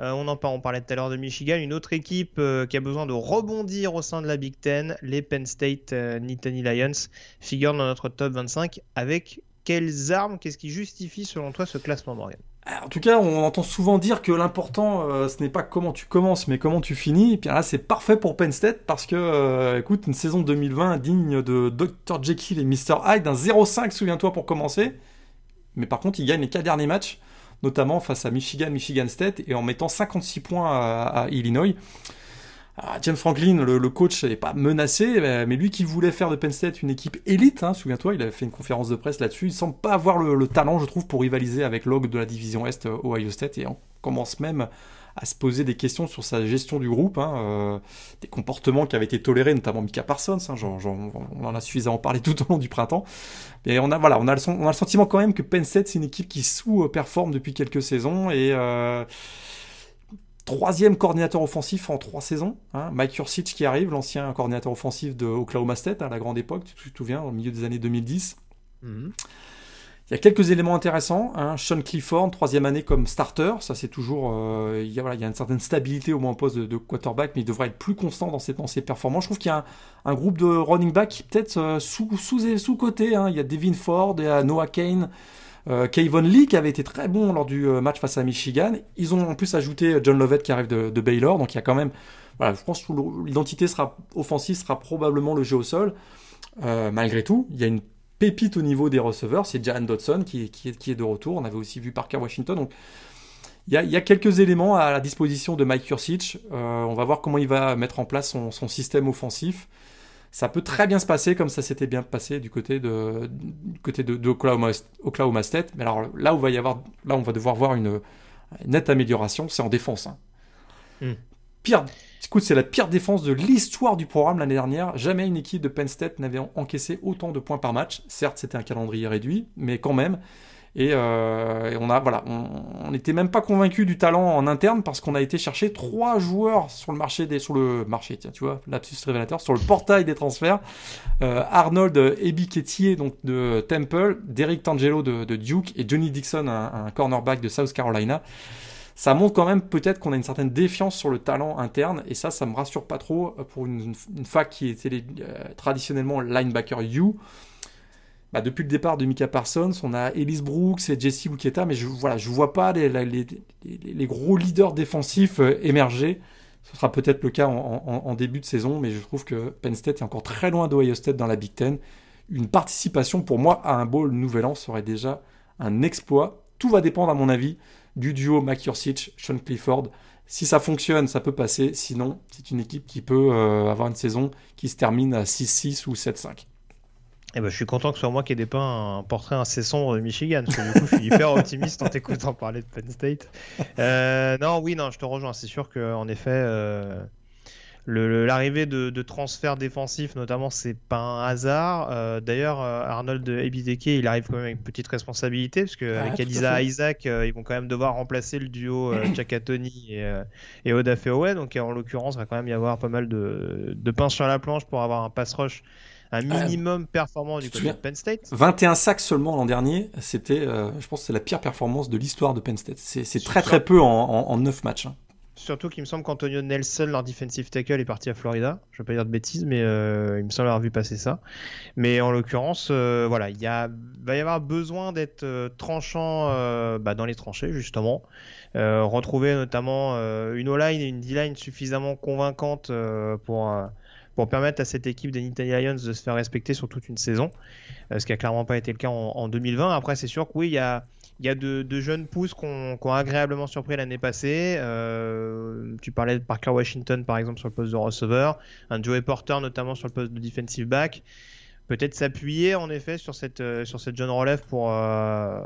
Euh, on en parlait tout à l'heure de Michigan, une autre équipe euh, qui a besoin de rebondir au sein de la Big Ten, les Penn State Nittany Lions, figurent dans notre top 25 avec quelles armes, qu'est-ce qui justifie selon toi ce classement Morgan? En tout cas, on entend souvent dire que l'important, euh, ce n'est pas comment tu commences, mais comment tu finis. Et puis là, c'est parfait pour Penn State parce que, euh, écoute, une saison 2020 digne de Dr. Jekyll et Mr. Hyde, un 0-5, souviens-toi, pour commencer. Mais par contre, ils gagnent les quatre derniers matchs, notamment face à Michigan, Michigan State, et en mettant 56 points à Illinois. Alors, James Franklin, le, le coach, n'est pas menacé, mais lui qui voulait faire de Penn State une équipe élite, hein, souviens-toi, il avait fait une conférence de presse là-dessus, il semble pas avoir le, le, talent, je trouve, pour rivaliser avec Log de la division Est euh, Ohio State, et on commence même à se poser des questions sur sa gestion du groupe, hein, euh, des comportements qui avaient été tolérés, notamment Mika Parsons, hein, genre, genre, on en a suffisamment parlé tout au long du printemps, mais on a, voilà, on a, le, on a le sentiment quand même que Penn State, c'est une équipe qui sous-performe depuis quelques saisons, et... Euh, troisième coordinateur offensif en trois saisons. Hein. Mike Yurcich qui arrive, l'ancien coordinateur offensif de Oklahoma State à la grande époque, tu te souviens, au milieu des années 2010. Mm -hmm. Il y a quelques éléments intéressants. Hein. Sean Clifford, troisième année comme starter, ça c'est toujours. Euh, il, y a, voilà, il y a une certaine stabilité au moins en poste de, de, quarterback, mais il devrait être plus constant dans ses, dans ses performances. Je trouve qu'il y a un, un, groupe de running back peut-être euh, sous, sous, sous côté. Hein. Il y a Devin Ford, il y a Noah Kane. Euh, Kayvon Lee qui avait été très bon lors du match face à Michigan. Ils ont en plus ajouté John Lovett qui arrive de, Baylor, donc il y a quand même, je pense que l'identité sera offensive sera probablement le jeu au sol. Euh, malgré tout, il y a une pépite au niveau des receveurs, c'est Jan Dodson qui, est, qui, est, de retour. On avait aussi vu Parker Washington, donc il y, a, il y a, quelques éléments à la disposition de Mike Kursich. Euh, on va voir comment il va mettre en place son système offensif ça peut très bien se passer comme ça s'était bien passé du côté de du côté de, de Oklahoma, Oklahoma, State. Mais alors là où va y avoir, là on va devoir voir une, une nette amélioration, c'est en défense. Hein. Mm. Pire, écoute, c'est la pire défense de l'histoire du programme l'année dernière. Jamais une équipe de Penn State n'avait encaissé autant de points par match. Certes, c'était un calendrier réduit, mais quand même. Et, euh, on a voilà, on n'était même pas convaincu du talent en interne parce qu'on a été chercher trois joueurs sur le marché des sur le marché, tiens, tu vois, lapsus révélateur, sur le portail des transferts. Euh, Arnold Ebiketier donc de Temple, Derek Tangelo de, Duke et Johnny Dixon, un, un, cornerback de South Carolina. Ça montre quand même peut-être qu'on a une certaine défiance sur le talent interne et ça, ça me rassure pas trop pour une, une fac qui était euh, traditionnellement linebacker U bah, depuis le départ de Mika Parsons, on a Ellis Brooks et Jesse Luketa, mais je voilà, je vois pas les, gros leaders défensifs euh, émerger. Ce sera peut-être le cas en, en, début de saison, mais je trouve que Penn State est encore très loin d'Ohio State dans la Big Ten. Une participation pour moi à un bowl nouvel an serait déjà un exploit. Tout va dépendre, à mon avis, du duo McCursic, Sean Clifford. Si ça fonctionne, ça peut passer. Sinon, c'est une équipe qui peut euh, avoir une saison qui se termine à 6-6 ou 7-5. Eh ben, je suis content que ce soit moi qui ai dépeint un portrait assez sombre de Michigan, parce que du coup, je suis hyper optimiste en t'écoutant parler de Penn State. Euh, non, oui, non, je te rejoins. C'est sûr qu'en effet, euh, l'arrivée de, de transferts défensifs, notamment, c'est pas un hasard. Euh, d'ailleurs, Arnold Ebideke, il arrive quand même avec une petite responsabilité, parce qu'avec avec Elisa Isaac, ils vont quand même devoir remplacer le duo Chakatoni et, et Oda Feowe. Donc, en l'occurrence, il va quand même y avoir pas mal de, de pain sur la planche pour avoir un pass rush un minimum performant du côté de Penn State. 21 sacs seulement l'an dernier, c'était, euh, je pense, c'est la pire performance de l'histoire de Penn State. C'est très très peu en, en, 9 matchs. Hein. Surtout qu'il me semble qu'Antonio Nelson, leur defensive tackle, est parti à Florida. Je ne vais pas dire de bêtises, mais euh, il me semble avoir vu passer ça. Mais en l'occurrence, euh, voilà, il va y avoir besoin d'être tranchant bah, dans les tranchées, justement. retrouver notamment une O-line et une D-line suffisamment convaincante pour pour permettre à cette équipe des Nittany Lions de se faire respecter sur toute une saison, euh, ce qui a clairement pas été le cas en, 2020. Après, c'est sûr que oui, il y a, y de, jeunes pousses qui ont, agréablement surpris l'année passée. Euh, tu parlais de Parker Washington, par exemple, sur le poste de receveur, un Joey Porter, notamment sur le poste de defensive back. Peut-être s'appuyer, en effet, sur cette, euh, sur cette jeune relève pour, on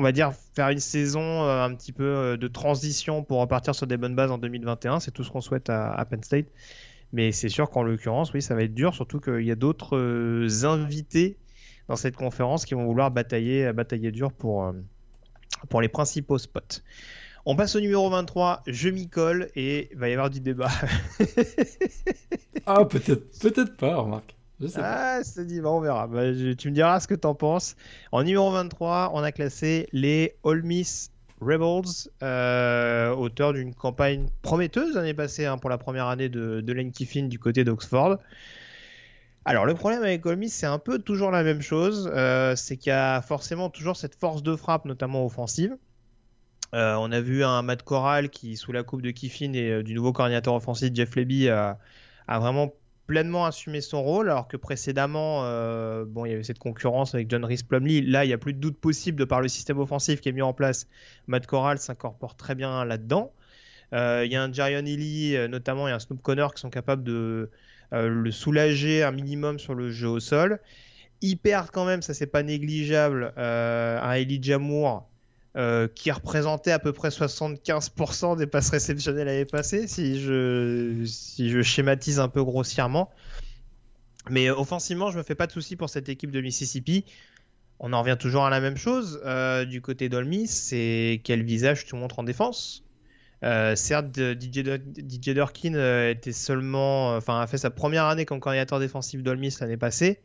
va dire, faire une saison un petit peu de transition pour repartir sur des bonnes bases en 2021. C'est tout ce qu'on souhaite à Penn State. Mais c'est sûr qu'en l'occurrence, oui, ça va être dur, surtout qu'il y a d'autres euh, invités dans cette conférence qui vont vouloir batailler, batailler dur pour, euh, pour les principaux spots. On passe au numéro 23, je m'y colle et il va y avoir du débat. ah, peut-être peut-être pas, remarque. ah, c'est dit, on verra. Bah, tu me diras ce que tu en penses. En numéro 23, on a classé les All Miss Rebels, euh, auteur d'une campagne prometteuse l'année passée hein, pour la première année de, Lane Kiffin du côté d'Oxford. Alors le problème avec Ole Miss, c'est un peu toujours la même chose, euh, c'est qu'il y a forcément toujours cette force de frappe, notamment offensive. Euh, on a vu un Matt Corral qui, sous la coupe de Kiffin et du nouveau coordinateur offensif Jeff Leby, a vraiment pleinement assumé son rôle, alors que précédemment, euh, bon, il y avait cette concurrence avec John Rhys Plumlee. Là, il n'y a plus de doute possible de par le système offensif qui est mis en place. Matt Corral s'incorpore très bien là-dedans. Euh, il y a un Jarion Ely, euh, notamment, et un Snoop Connor qui sont capables de le soulager un minimum sur le jeu au sol. Perdent quand même, ça c'est pas négligeable, un Elijah Moore euh, qui représentait à peu près 75% des passes réceptionnelles l'année passée, si je, si je schématise un peu grossièrement. Mais offensivement, je me fais pas de soucis pour cette équipe de Mississippi. On en revient toujours à la même chose euh, du côté d'Olmis, c'est quel visage tu montres en défense. Euh, certes, DJ, Durkin était seulement, enfin, a fait sa première année comme coordinateur défensif d'Olmis l'année passée,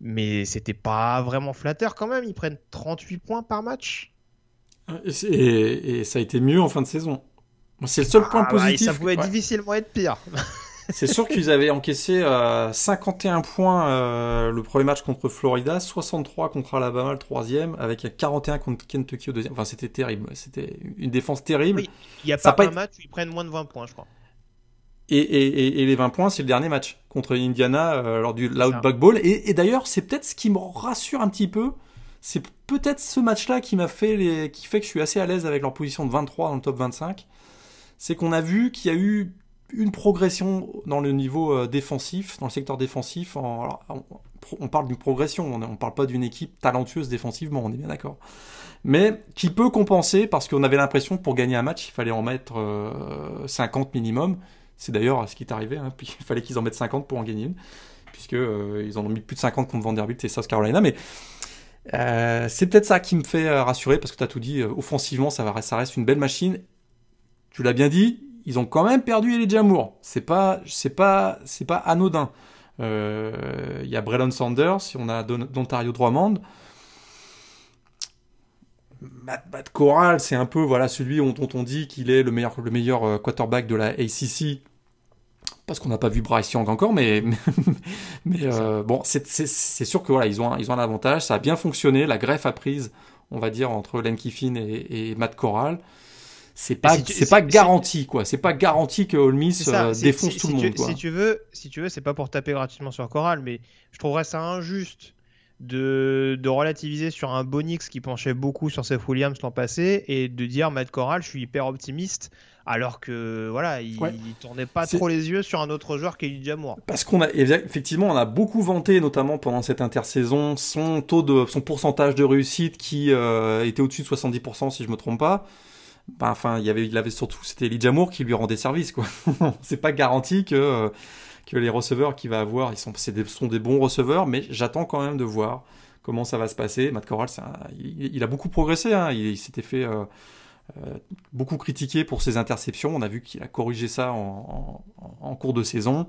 mais c'était pas vraiment flatteur quand même. Ils prennent 38 points par match. Et, ça a été mieux en fin de saison. C'est le seul point ah, positif. ça pouvait difficilement être pire. C'est sûr qu'ils avaient encaissé 51 euh, points euh, le premier match contre Florida, 63 contre Alabama le troisième, avec 41 contre Kentucky au deuxième. Enfin, c'était terrible. C'était une défense terrible. il n'y a pas, un match où ils prennent moins de 20 points, je crois. Et, les 20 points, c'est le dernier match contre Indiana euh, lors du Loudback Bowl. Et, d'ailleurs, c'est peut-être ce qui me rassure un petit peu c'est peut-être ce match-là qui m'a fait qui fait que je suis assez à l'aise avec leur position de 23 dans le top 25. C'est qu'on a vu qu'il y a eu une progression dans le niveau euh, défensif, dans le secteur défensif. on, parle d'une progression, on ne parle pas d'une équipe talentueuse défensivement, on est bien d'accord. Mais qui peut compenser parce qu'on avait l'impression que pour gagner un match, il fallait en mettre 50 euh, minimum. C'est d'ailleurs ce qui est arrivé, hein, il fallait qu'ils en mettent 50 pour en gagner une, puisque euh, ils en ont mis plus de 50 contre Vanderbilt et South Carolina. Mais euh, c'est peut-être ça qui me fait euh, rassurer parce que tu as tout dit. Euh, offensivement, ça, va, reste une belle machine. Tu l'as bien dit, ils ont quand même perdu Elijah Moore. C'est pas, c'est pas, c'est pas anodin. Il y a Braylon Sanders, on a d'Ontario Drummond. Matt, Matt Corral, c'est un peu voilà celui dont on dit qu'il est le meilleur, le meilleur quarterback de la ACC parce qu'on n'a pas vu Bryce Young encore, mais, mais euh, bon, c'est sûr que voilà, ils ont, un, ils ont un avantage. Ça a bien fonctionné. La greffe a prise, on va dire, entre Len Kiffin et, et Matt Corral. C'est pas, c'est pas garanti, quoi. C'est pas garanti que Ole Miss euh, défonce tout le monde. Si tu veux, si tu veux, c'est pas pour taper gratuitement sur Corral, mais je trouverais ça injuste de, de, relativiser sur un Bonix qui penchait beaucoup sur Seth Williams l'an passé et de dire Matt Corral, je suis hyper optimiste alors que voilà, il, tournait pas trop les yeux sur un autre joueur qu'Eli Jamour. Parce qu'on a effectivement, on a beaucoup vanté, notamment pendant cette intersaison, son taux de, son pourcentage de réussite qui euh, était au-dessus de 70% si je me trompe pas. Ben, enfin, il y avait, il avait surtout, c'était Eli Jamour qui lui rendait service, quoi. C'est pas garanti que euh, que les receveurs qu'il va avoir, ils sont, des, sont des bons receveurs, mais j'attends quand même de voir comment ça va se passer. Matt Corral, il, a beaucoup progressé, hein. il, s'était fait euh, euh, beaucoup critiquer pour ses interceptions. On a vu qu'il a corrigé ça en, cours de saison.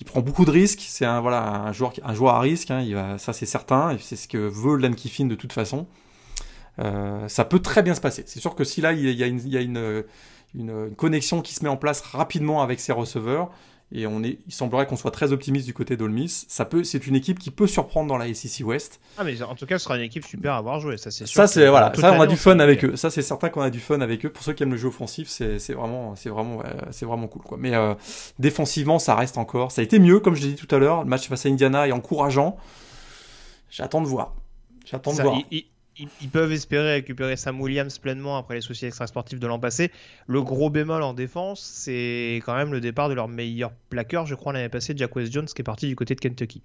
Il prend beaucoup de risques. C'est un voilà un joueur un joueur à risque. Hein. ça c'est certain. C'est ce que veut Len Kiffin de toute façon. Euh, ça peut très bien se passer. C'est sûr que si là il y a, une, connexion qui se met en place rapidement avec ses receveurs, et on est, il semblerait qu'on soit très optimiste du côté d'Olmis. Ça peut, c'est une équipe qui peut surprendre dans la SEC West. Ah mais en tout cas, ce sera une équipe super à avoir joué, ça c'est sûr. Ça c'est voilà, ça on a du fun avec eux. Ça c'est certain qu'on a du fun avec eux. Pour ceux qui aiment le jeu offensif, c'est, c'est vraiment, c'est vraiment, c'est vraiment cool quoi. Mais euh, défensivement, ça reste encore. Ça a été mieux, comme je l'ai dit tout à l'heure. Le match face à Indiana est encourageant. J'attends de voir. J'attends de voir ils, peuvent espérer récupérer Sam Williams pleinement après les soucis extrasportifs de l'an passé. Le gros bémol en défense, c'est quand même le départ de leur meilleur plaqueur, je crois, l'année passée, Jack West Jones, qui est parti du côté de Kentucky.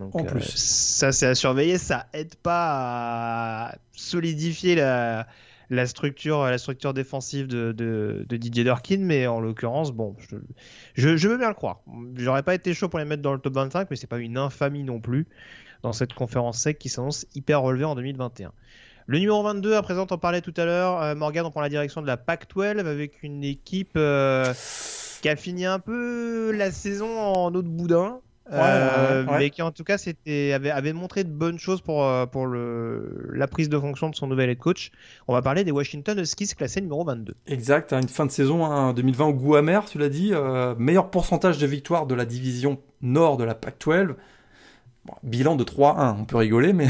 en plus. Euh, ça, c'est à surveiller. Ça aide pas à solidifier la, la structure, la structure défensive de, DJ Durkin, mais en l'occurrence, bon, je, je, veux bien le croire. J'aurais pas été chaud pour les mettre dans le top 25, mais c'est pas une infamie non plus dans cette conférence sec qui s'annonce hyper relevée en 2021. Le numéro 22, à présent, on parlait tout à l'heure, euh, Morgan, on prend la direction de la PAC-12 avec une équipe euh, qui a fini un peu la saison en eau de boudin. Euh, mais qui en tout cas avait, avait, montré de bonnes choses pour, pour le, la prise de fonction de son nouvel head coach. On va parler des Washington Huskies classés numéro 22. Exact, hein, une fin de saison hein, 2020 au goût amer, tu l'as dit. meilleur pourcentage de victoire de la division nord de la PAC-12 bilan de 3-1, on peut rigoler, mais,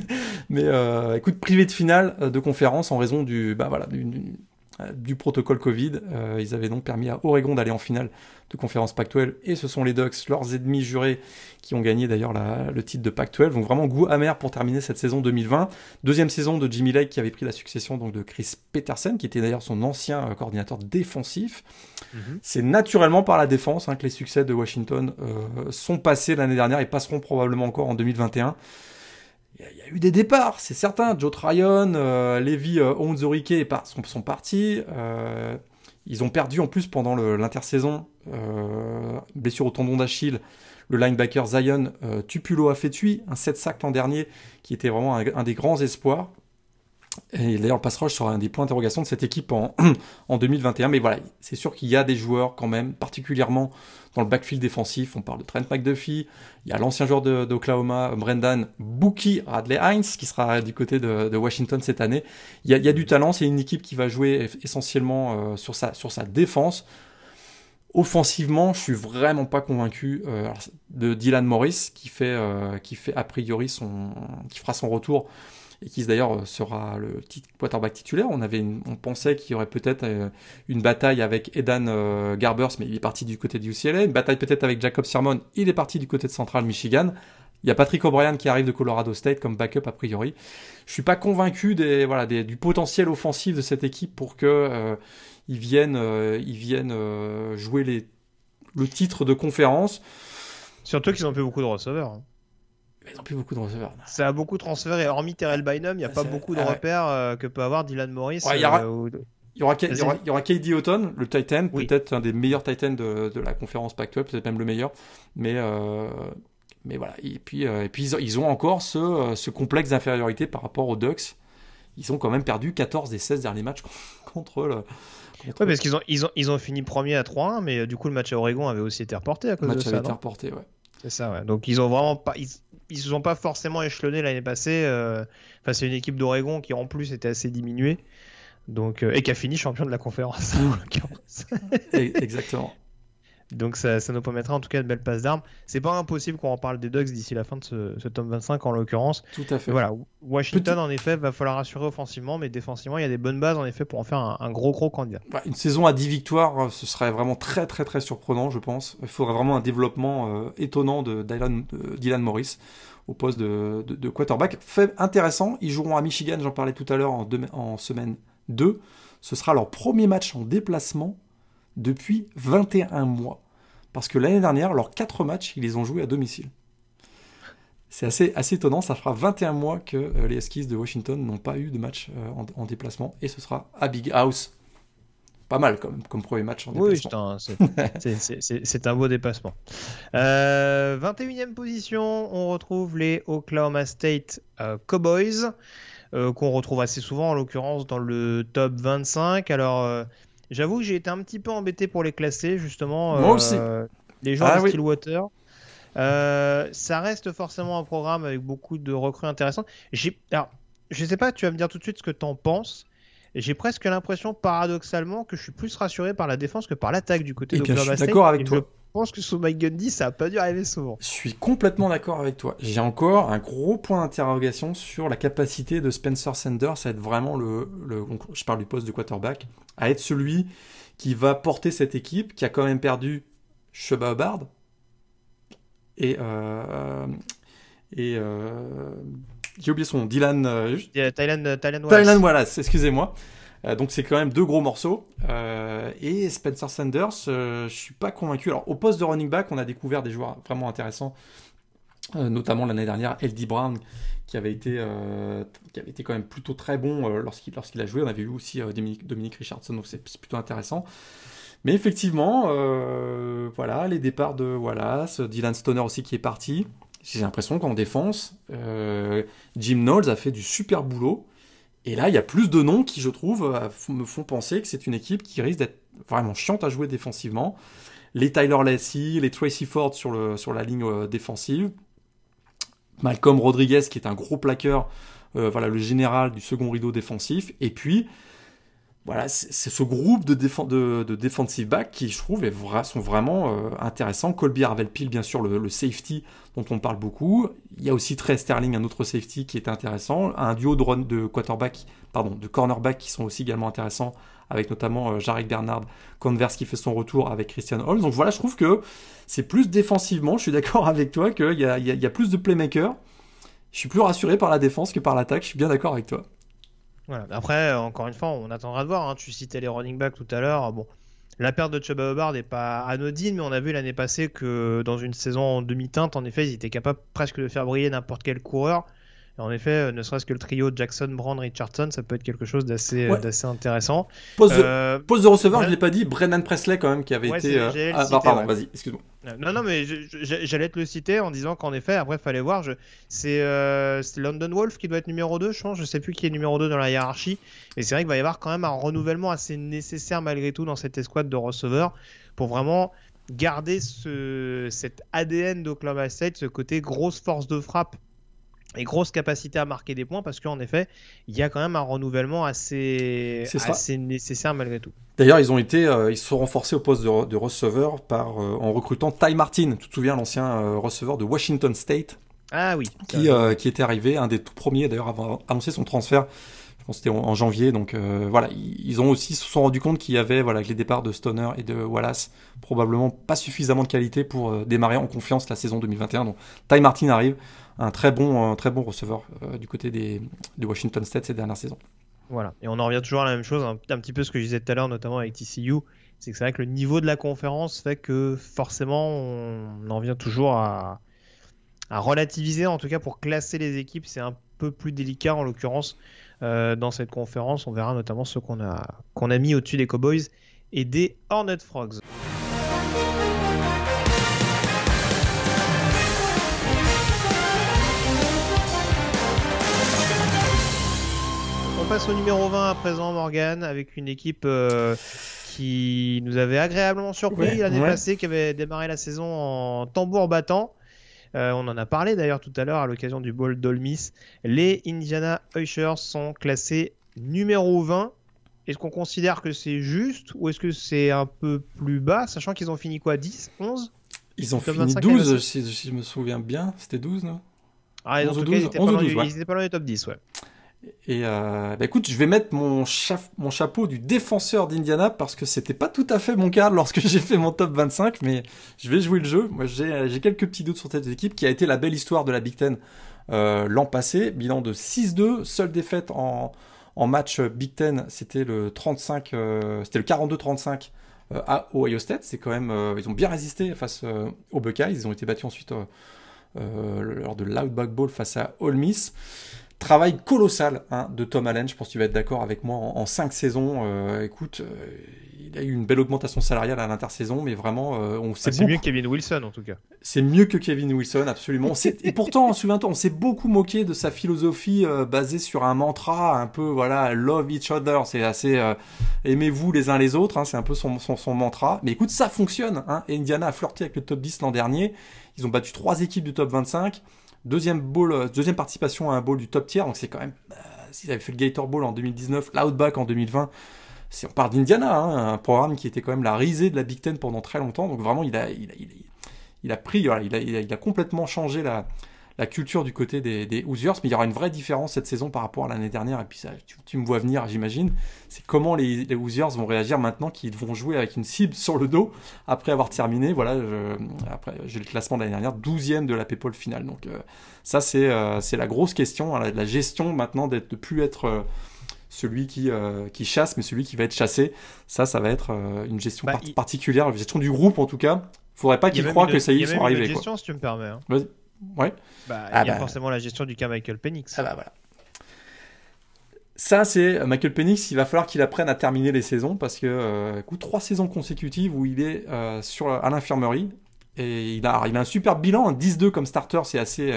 mais euh, écoute, privé de finale euh, de conférence en raison du, bah voilà, du, du protocole Covid. Euh, ils avaient donc permis à Oregon d'aller en finale de conférence Pac-12 et ce sont les Ducks, leurs ennemis jurés, qui ont gagné d'ailleurs le titre de Pac-12. Donc vraiment goût amer pour terminer cette saison 2020. Deuxième saison de Jimmy Lake qui avait pris la succession donc de Chris Peterson, qui était d'ailleurs son ancien euh, coordinateur défensif. Mhm. C'est naturellement par la défense hein, que les succès de Washington euh, sont passés l'année dernière et passeront probablement encore en 2021 il y, a eu des départs, c'est certain. Joe Tryon, euh, Levi euh, sont, partis. Euh, ils ont perdu en plus pendant l'intersaison, euh, blessure au tendon d'Achille, le linebacker Zion Tupulo a fait tuer un 7 sacs l'an dernier, qui était vraiment un, des grands espoirs. Et d'ailleurs, le pass rush sera un des points d'interrogation de cette équipe en, en 2021. Mais voilà, c'est sûr qu'il y a des joueurs quand même, particulièrement dans le backfield défensif. On parle de Trent McDuffie. Il y a l'ancien joueur d'Oklahoma, Brendan Bookie Radley Hines, qui sera du côté de, Washington cette année. Il y, a, du talent. C'est une équipe qui va jouer essentiellement euh, sur, sa, sur défense. Offensivement, je suis vraiment pas convaincu euh, de Dylan Morris, qui fait, euh, qui fait a priori son, qui fera son retour et qui d'ailleurs euh, sera le quarterback titulaire. On, avait on pensait qu'il y aurait peut-être euh, une bataille avec Edan euh, Garbers, mais il est parti du côté du UCLA. Une bataille peut-être avec Jacob Sermon, il est parti du côté de Central Michigan. Il y a Patrick O'Brien qui arrive de Colorado State comme backup a priori. Je suis pas convaincu des, voilà, du potentiel offensif de cette équipe pour que ils viennent, ils viennent jouer les, le titre de conférence. Surtout qu'ils ont fait beaucoup de receveurs. Hein. Ils n'ont plus beaucoup de receveurs. Ça a beaucoup transféré. Hormis Terrell Bynum, il n'y a pas beaucoup de ah repères euh, que peut avoir Dylan Morris. il, y aura, euh, il, y aura, il, y aura, KD Houghton, le Titan, peut-être un des meilleurs Titans de, de la conférence Pac-12, peut-être même le meilleur. Mais, euh, mais voilà. Et puis, et puis ils, ont encore ce, ce complexe d'infériorité par rapport aux Ducks. Ils ont quand même perdu 14 des 16 derniers matchs contre le. Contre parce qu'ils ont, ils ont, ils ont fini premier à 3-1, mais du coup, le match à Oregon avait aussi été reporté à cause le match avait été reporté, ouais. C'est ça, ouais. Donc ils ont vraiment pas, ils, ils se sont pas forcément échelonnés l'année passée. Euh... Enfin, c'est une équipe d'Oregon qui en plus était assez diminuée. Donc, euh, et qui a fini champion de la conférence. Exactement. Donc ça, ça, nous permettra en tout cas de belles passes d'armes. C'est pas impossible qu'on en parle des Ducks d'ici la fin de ce, ce, tome 25 en l'occurrence. Tout à fait. Voilà, Washington en effet va falloir assurer offensivement, mais défensivement il y a des bonnes bases en effet pour en faire un, un gros gros candidat. Bah, une saison à 10 victoires, ce serait vraiment très très très surprenant je pense. Il faudrait vraiment un développement euh, étonnant de Dylan, de Dylan Morris au poste de, de, de, quarterback. Fait intéressant, ils joueront à Michigan, j'en parlais tout à l'heure en, en semaine 2. Ce sera leur premier match en déplacement depuis 21 mois. Parce que l'année dernière, leurs 4 matchs, ils les ont joués à domicile. C'est assez, assez étonnant, ça fera 21 mois que euh, les Huskies de Washington n'ont pas eu de match euh, en, en, déplacement, et ce sera à Big House. Pas mal comme premier match en déplacement. Oui, c'est un beau déplacement. Euh, 21e position, on retrouve les Oklahoma State euh, Cowboys, qu'on retrouve assez souvent en l'occurrence dans le top 25. Alors euh, J'avoue que j'ai été un petit peu embêté pour les classer, justement. Moi aussi. Les gens ah, de oui. Stillwater. Euh, ça reste forcément un programme avec beaucoup de recrues intéressantes. Alors, je sais pas, tu vas me dire tout de suite ce que tu en J'ai presque l'impression, paradoxalement, que je suis plus rassuré par la défense que par l'attaque du côté de Je suis d'accord avec toi. Je pense que sous Mike Gundy, ça n'a pas dû arriver souvent. Je suis complètement d'accord avec toi. J'ai encore un gros point d'interrogation sur la capacité de Spencer Sanders à être vraiment le, le, je parle du poste de quarterback, à être celui qui va porter cette équipe, qui a quand même perdu Sheba Hubbard et euh, et euh, j'ai oublié son Dylan euh, Thailand Thailand Wallace, Wallace excusez-moi. Euh, donc c'est quand même deux gros morceaux. Euh, et Spencer Sanders, euh, je suis pas convaincu. Alors au poste de running back, on a découvert des joueurs vraiment intéressants, euh, notamment l'année dernière, L.D. Brown, qui avait été, euh, qui avait été quand même plutôt très bon lorsqu'il lorsqu'il a joué. On avait vu aussi Dominique, Dominique Richardson, donc c'est plutôt intéressant. Mais effectivement, voilà, les départs de Wallace, Dylan Stoner aussi qui est parti. J'ai l'impression qu'en défense, Jim Knowles a fait du super boulot. Et là, il y a plus de noms qui, je trouve, euh, me font penser que c'est une équipe qui risque d'être vraiment chiante à jouer défensivement. Les Tyler Lassie, les Tracy Ford sur, le, sur la ligne euh, défensive. Malcolm Rodriguez, qui est un gros plaqueur, euh, voilà, le général du second rideau défensif. Et puis, voilà, c'est ce groupe de, déf de, de defensive back qui, je trouve, sont vraiment euh, intéressants. Colby Harvell-Peel, bien sûr, le, le, safety dont on parle beaucoup. Il y a aussi Trey Sterling, un autre safety qui est intéressant. Un duo de, run, de quarterback, pardon, de cornerback qui sont aussi également intéressants, avec notamment euh, Jarek Bernard, Converse qui fait son retour avec Christian Holmes. Donc voilà, je trouve que c'est plus défensivement. Je suis d'accord avec toi qu'il y, y, y a plus de playmakers. Je suis plus rassuré par la défense que par l'attaque. Je suis bien d'accord avec toi. Après, encore une fois, on attendra de voir. Hein. Tu citais les running backs tout à l'heure. La perte de Chuba Hubbard n'est pas anodine, mais on a vu l'année passée que dans une saison en demi-teinte, en effet, ils étaient capables presque de faire briller n'importe quel coureur. Et en effet, euh, ne serait-ce que le trio Jackson, Brand, Richardson, ça peut être quelque chose d'assez ouais. d'assez intéressant. Pose de, euh, pose de receveur, ouais. je l'ai pas dit, Brennan Presley quand même qui avait ouais, été. Euh... Ah, citer, pardon, vas-y, excuse-moi. Non, non, mais j'allais te le citer en disant qu'en effet, après, fallait voir. Je... C'est euh, London Wolf qui doit être numéro 2, je pense. Je sais plus qui est numéro 2 dans la hiérarchie. Mais c'est vrai qu'il va y avoir quand même un renouvellement assez nécessaire malgré tout dans cette escouade de receveurs pour vraiment garder ce... cet ADN d'Oklahoma State, ce côté grosse force de frappe et grosse capacité à marquer des points parce qu'en effet, il y a quand même un renouvellement assez, assez nécessaire malgré tout. D'ailleurs, ils ont été, euh, ils se sont renforcés au poste de, de receveur par, euh, en recrutant Ty Martin. Tu te souviens, l'ancien euh, receveur de Washington State? Ah oui. Qui, qui était arrivé, un des tout premiers d'ailleurs, avant annoncé son transfert. Je pense que c'était en, en, janvier. Donc voilà, ils ont aussi se sont rendus compte qu'il y avait, voilà, avec les départs de Stoner et de Wallace, probablement pas suffisamment de qualité pour démarrer en confiance la saison 2021. Donc Ty Martin arrive un très bon, très bon receveur euh, du côté des, de Washington State ces dernières saisons. Voilà, et on en revient toujours à la même chose, un, un petit peu ce que je disais tout à l'heure, notamment avec TCU, c'est que c'est vrai que le niveau de la conférence fait que forcément on en vient toujours à, à relativiser, en tout cas pour classer les équipes, c'est un peu plus délicat en l'occurrence euh, dans cette conférence. On verra notamment ceux qu'on a, qu'on a mis au-dessus des Cowboys et des Hornet Frogs. Passe au numéro 20 à présent, Morgan, avec une équipe euh, qui nous avait agréablement surpris ouais, l'année ouais. passée, qui avait démarré la saison en tambour battant. Euh, on en a parlé d'ailleurs tout à l'heure à l'occasion du Bowl d'Olmis. Les Indiana Ushers sont classés numéro 20 est-ce qu'on considère que c'est juste ou est-ce que c'est un peu plus bas, sachant qu'ils ont fini quoi 10 11 Ils ont fini 12, si, si, je me souviens bien. C'était 12, non? Ah, en tout 12, cas, ils étaient, pas loin, 12, ouais. ils étaient pas loin du top 10, ouais. Et euh, bah écoute, je vais mettre mon, chapeau du défenseur d'Indiana parce que c'était pas tout à fait mon cas lorsque j'ai fait mon top 25, mais je vais jouer le jeu. Moi, j'ai quelques petits doutes sur cette équipe qui a été la belle histoire de la Big Ten euh, l'an passé. Bilan de 6-2, seule défaite en, match Big Ten, c'était le 35, euh, c'était le 42-35 euh, à Ohio State. C'est quand euh, ils ont bien résisté face aux Buckeyes. Ils ont été battus ensuite lors de l'Outback Bowl face à Ole. Travail colossal hein, de Tom Allen, je pense que tu vas être d'accord avec moi, en, 5 saisons. écoute, il a eu une belle augmentation salariale à l'intersaison, mais vraiment, euh, on sait. c'est mieux que Kevin Wilson en tout cas. C'est mieux que Kevin Wilson, absolument. et pourtant, souviens-toi, on s'est beaucoup moqué de sa philosophie euh, basée sur un mantra un peu, voilà, love each other. C'est assez euh, aimez-vous les uns les autres. Hein, c'est un peu son, son, mantra. Mais écoute, ça fonctionne. Hein. Indiana a flirté avec le top 10 l'an dernier. Ils ont battu trois équipes du top 25. Deuxième, bowl, deuxième participation à un bowl du top tier, donc c'est quand même. S'ils avaient fait le Gator Bowl en 2019, l'Outback en 2020 si on part d'Indiana, hein, un programme qui était quand même la risée de la Big Ten pendant très longtemps. Donc vraiment, il a, il a, il a, pris, il, a, complètement changé la, la culture du côté des, des, Hoosiers, mais il y aura une vraie différence cette saison par rapport à l'année dernière. Et puis ça, tu, me vois venir, j'imagine. C'est comment les, les, Hoosiers vont réagir maintenant qu'ils vont jouer avec une cible sur le dos après avoir terminé. Voilà, après j'ai le classement de l'année dernière, 12e de la PayPal finale. Donc euh, ça, c'est euh, la grosse question, hein, la, gestion maintenant d'être de plus être euh, celui qui, euh, qui chasse, mais celui qui va être chassé. Ça, ça va être euh, une gestion bah, particulière, une gestion du groupe en tout cas. Faudrait pas qu'ils croient que ça y est, ils sont arrivés. A gestion, si tu me permets. Hein. Ouais. Bah, ah il y a bah. forcément la gestion du cas Michael Penix. Ah bah voilà. Ça, c'est Michael Penix. Il va falloir qu'il apprenne à terminer les saisons parce que, euh, écoute, trois saisons consécutives où il est sur, à l'infirmerie et il a, il a un super bilan, un 10-2 comme starter, c'est assez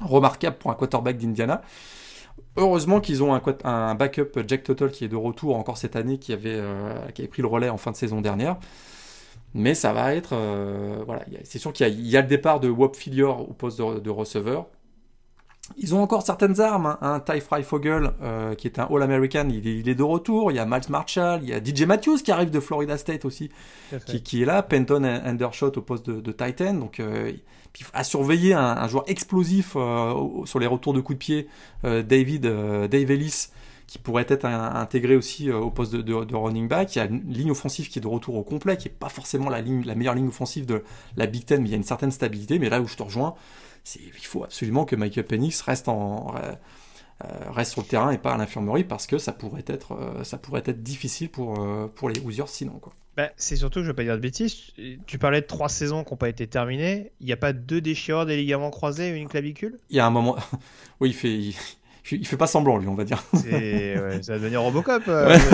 remarquable pour un quarterback d'Indiana. Heureusement qu'ils ont un, un, backup Jack Tuttle qui est de retour encore cette année, qui avait, euh, qui avait pris le relais en fin de saison dernière. Mais ça va être. Euh, voilà, c'est sûr qu'il y, a le départ de Wop Filior au poste de, receveur. Ils ont encore certaines armes. Hein. Un Ty Fogel euh, qui est un All-American, il, est de retour. Il y a Miles Marshall, il y a DJ Matthews qui arrive de Florida State aussi, qui, est là. Penton Undershot au poste de, de Titan. Donc à surveiller un, joueur explosif euh, sur les retours de coups de pied, euh, David, euh, Dave Ellis, qui pourrait être intégré aussi au poste de, running back. Il y a une ligne offensive qui est de retour au complet, qui n'est pas forcément la, ligne, la meilleure ligne offensive de la Big Ten, mais il y a une certaine stabilité. Mais là où je te rejoins, c'est il faut absolument que Michael Penix reste en reste sur le terrain et pas à l'infirmerie parce que ça pourrait être ça pourrait être difficile pour pour les Hoosiers sinon quoi. Bah, c'est surtout, je vais pas dire de bêtises, tu parlais de trois saisons qui n'ont pas été terminées. Il n'y a pas deux déchirures des ligaments croisés et une clavicule? Il y a un moment. oui, il fait. Il... fait pas semblant, lui, on va dire. Ouais, ça va devenir Robocop. Euh,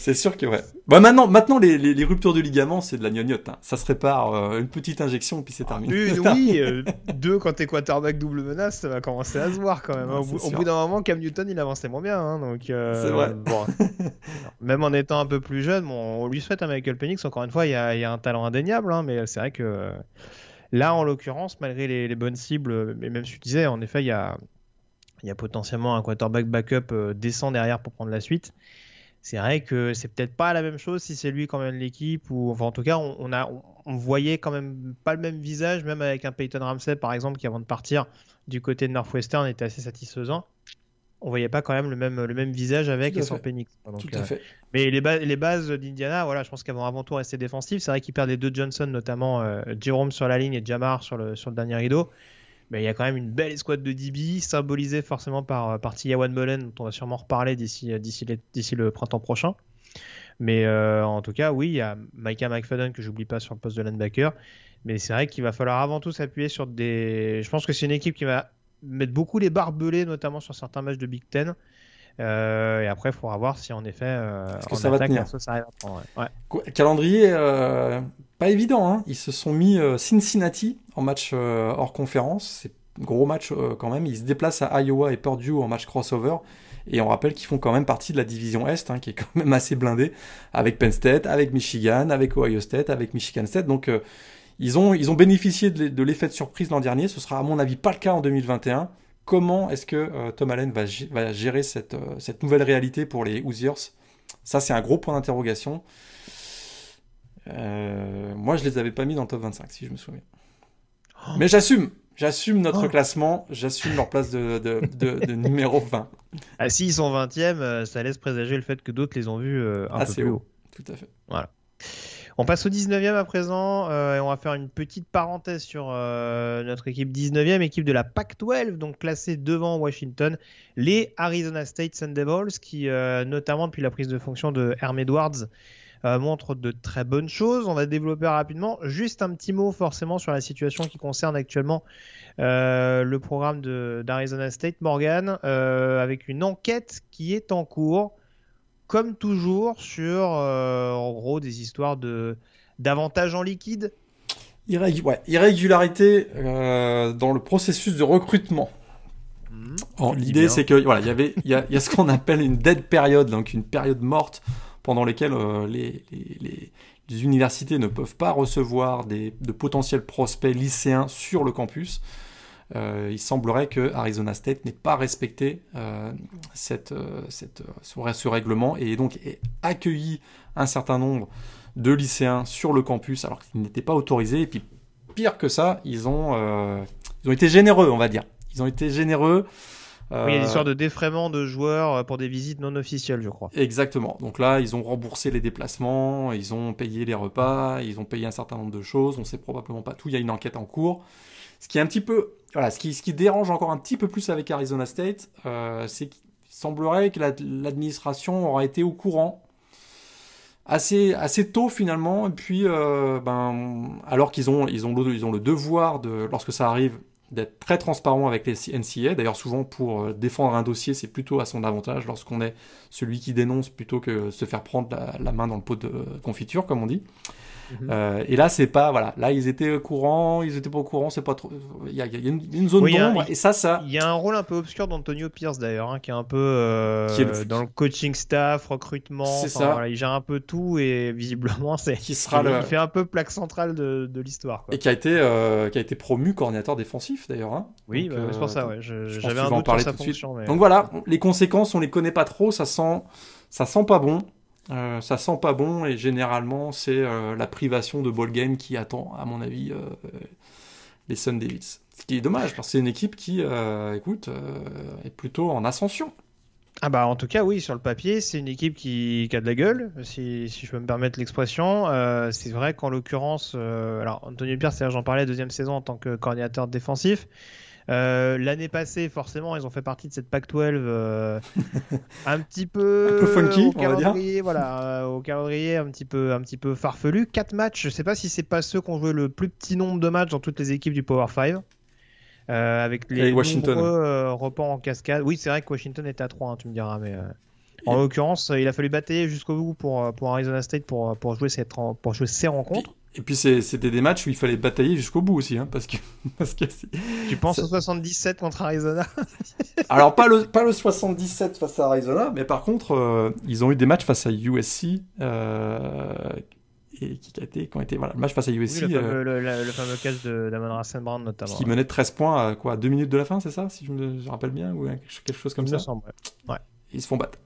C'est sûr que ouais. Bah maintenant, maintenant les, les, ruptures de ligaments, c'est de la gnognotte. Hein. Ça se répare, euh, une petite injection, puis c'est terminé. Une, oui, euh, deux, quand t'es quarterback double menace, ça va commencer à se voir quand même. Hein. au, bout d'un moment, Cam Newton, il avançait moins bien. Hein, donc, c'est vrai. Bon, même en étant un peu plus jeune, bon, on lui souhaite à Michael Penix, encore une fois, il y a, y a un talent indéniable, mais c'est vrai que là, en l'occurrence, malgré les, les, bonnes cibles, mais même si tu disais, en effet, il y a, il y a potentiellement un quarterback backup décent derrière pour prendre la suite. C'est vrai que c'est peut-être pas la même chose si c'est lui quand même l'équipe ou enfin en tout cas on, a on, voyait quand même pas le même visage même avec un Peyton Ramsey par exemple qui avant de partir du côté de Northwestern était assez satisfaisant. On voyait pas quand même le même le même visage avec et sans Penix. Tout à euh, fait. mais les, les bases d'Indiana voilà je pense qu'avant avant tout rester défensif c'est vrai qu'ils perdent les deux Johnson notamment euh, Jerome sur la ligne et Jamar sur le sur le dernier rideau mais il y a quand même une belle escouade de DB, symbolisée forcément par, euh, par One Mullen, dont on va sûrement reparler d'ici, euh, le printemps prochain. Mais euh, en tout cas, oui, il y a Micah McFadden que j'oublie pas sur le poste de linebacker. Mais c'est vrai qu'il va falloir avant tout s'appuyer sur des. Je pense que c'est une équipe qui va mettre beaucoup les barbelés, notamment sur certains matchs de Big Ten. Et après, il faudra voir si en effet, que ça va tenir. Calendrier pas évident. Hein. Ils se sont mis Cincinnati en match euh, hors conférence. C'est un gros match euh, quand même. Ils se déplacent à Iowa et Purdue en match crossover. Et on rappelle qu'ils font quand même partie de la division Est, hein, qui est quand même assez blindée, avec Penn State, avec Michigan, avec Ohio State, avec Michigan State. Donc euh, ils, ont, ils ont bénéficié de l'effet de surprise l'an dernier. Ce sera à mon avis pas le cas en 2021. Comment est-ce que Tom Allen va, va gérer cette, cette, nouvelle réalité pour les Hoosiers? Ça, c'est un gros point d'interrogation. moi, je les avais pas mis dans le top 25, si je me souviens. Oh. Mais j'assume, J'assume notre oh. classement, j'assume leur place de, de, numéro 20. Ah, s'ils sont 20e, ça laisse présager le fait que d'autres les ont vus un peu plus haut. Tout à fait. Voilà. On passe au 19e à présent euh, et on va faire une petite parenthèse sur euh, notre équipe 19e, équipe de la PAC-12, donc classée devant Washington, les Arizona State Sun Devils, qui euh, notamment depuis la prise de fonction de Herm Edwards montrent de très bonnes choses. On va développer rapidement. Juste un petit mot forcément sur la situation qui concerne actuellement le programme d'Arizona State, Morgan, avec une enquête qui est en cours comme toujours, sur euh, en gros des histoires de d'avantages en liquide. irrégularité euh, dans le processus de recrutement. Mmh. L'idée, c'est que voilà, il y avait, il y a, ce qu'on appelle une dead période, donc une période morte pendant laquelle euh, les, les, les, universités ne peuvent pas recevoir des, de potentiels prospects lycéens sur le campus. Euh, il semblerait que Arizona State n'ait pas respecté euh, cette, euh, cette, ce, règlement et donc ait accueilli un certain nombre de lycéens sur le campus alors qu'ils n'étaient pas autorisés. Et puis pire que ça, ils ont, ils ont été généreux, on va dire. Ils ont été généreux. il y a l'histoire de défraiement de joueurs pour des visites non officielles, je crois. Exactement. Donc là, ils ont remboursé les déplacements, ils ont payé les repas, ils ont payé un certain nombre de choses. On ne sait probablement pas tout. Il y a une enquête en cours. Ce qui est un petit peu voilà, ce qui, dérange encore un petit peu plus avec Arizona State, euh, c'est qu'il semblerait que l'administration aura été au courant assez, assez tôt finalement, et puis euh, ben, alors qu'ils ont, ils ont, le, ils ont le devoir, de, lorsque ça arrive, d'être très transparent avec les NCA. D'ailleurs, souvent pour euh, défendre un dossier, c'est plutôt à son avantage lorsqu'on est celui qui dénonce plutôt que se faire prendre la main dans le pot de confiture, comme on dit. Mhm. Euh, et là, c'est pas voilà. Là, ils étaient au courant, ils étaient pas au courant. C'est pas trop. Il y a, une, zone d'ombre et ça, ça. Il y a un rôle un peu obscur d'Antonio Pierce d'ailleurs, hein, qui est un peu euh, dans le coaching staff, recrutement. C'est ça. il gère un peu tout et visiblement, c'est. Qui sera il, fait un peu plaque centrale de, de l'histoire. Et qui a été euh, qui a été promu coordinateur défensif d'ailleurs. Hein. Oui, bah, c'est pour ça. Ouais. J'avais un doute sur sa fonction. Donc voilà, les conséquences, on les connaît pas trop. Ça sent ça sent pas bon. Euh, ça sent pas bon et généralement c'est euh, la privation de ball game qui attend, à mon avis, euh, les Sun Devils. Ce qui est dommage parce que c'est une équipe qui, écoute, est plutôt en ascension. Ah bah en tout cas oui sur le papier c'est une équipe qui, a de la gueule si, si je peux me permettre l'expression c'est vrai qu'en l'occurrence alors Antonio Pierce j'en parlais deuxième saison en tant que coordinateur défensif euh, l'année passée, forcément, ils ont fait partie de cette Pac-12 euh, un petit peu, un peu funky, on va dire. Voilà, euh, au calendrier un petit peu, un petit peu farfelu. Quatre matchs. Je sais pas si c'est pas ceux qui ont joué le plus petit nombre de matchs dans toutes les équipes du Power 5. avec les Washington. nombreux repas en cascade. Oui, c'est vrai que Washington était à 3, hein, tu me diras, mais en l'occurrence, il a fallu batailler jusqu'au bout pour, pour Arizona State pour, pour, jouer cette, pour jouer ces rencontres. Et puis c'était des matchs où il fallait batailler jusqu'au bout aussi, hein, parce que, parce que Tu penses au 77 contre Arizona? Alors pas le, pas le 77 face à Arizona, mais par contre, euh, ils ont eu des matchs face à USC, euh, et qui, a été, qui ont été, voilà, le match face à USC. le, fameux, euh, le, fameux catch d'Amon Brown notamment. Qui menait 13 points à quoi, 2 minutes de la fin, c'est ça, si je me rappelle bien, ou quelque chose comme ça? Semble, ouais. Ils se font battre.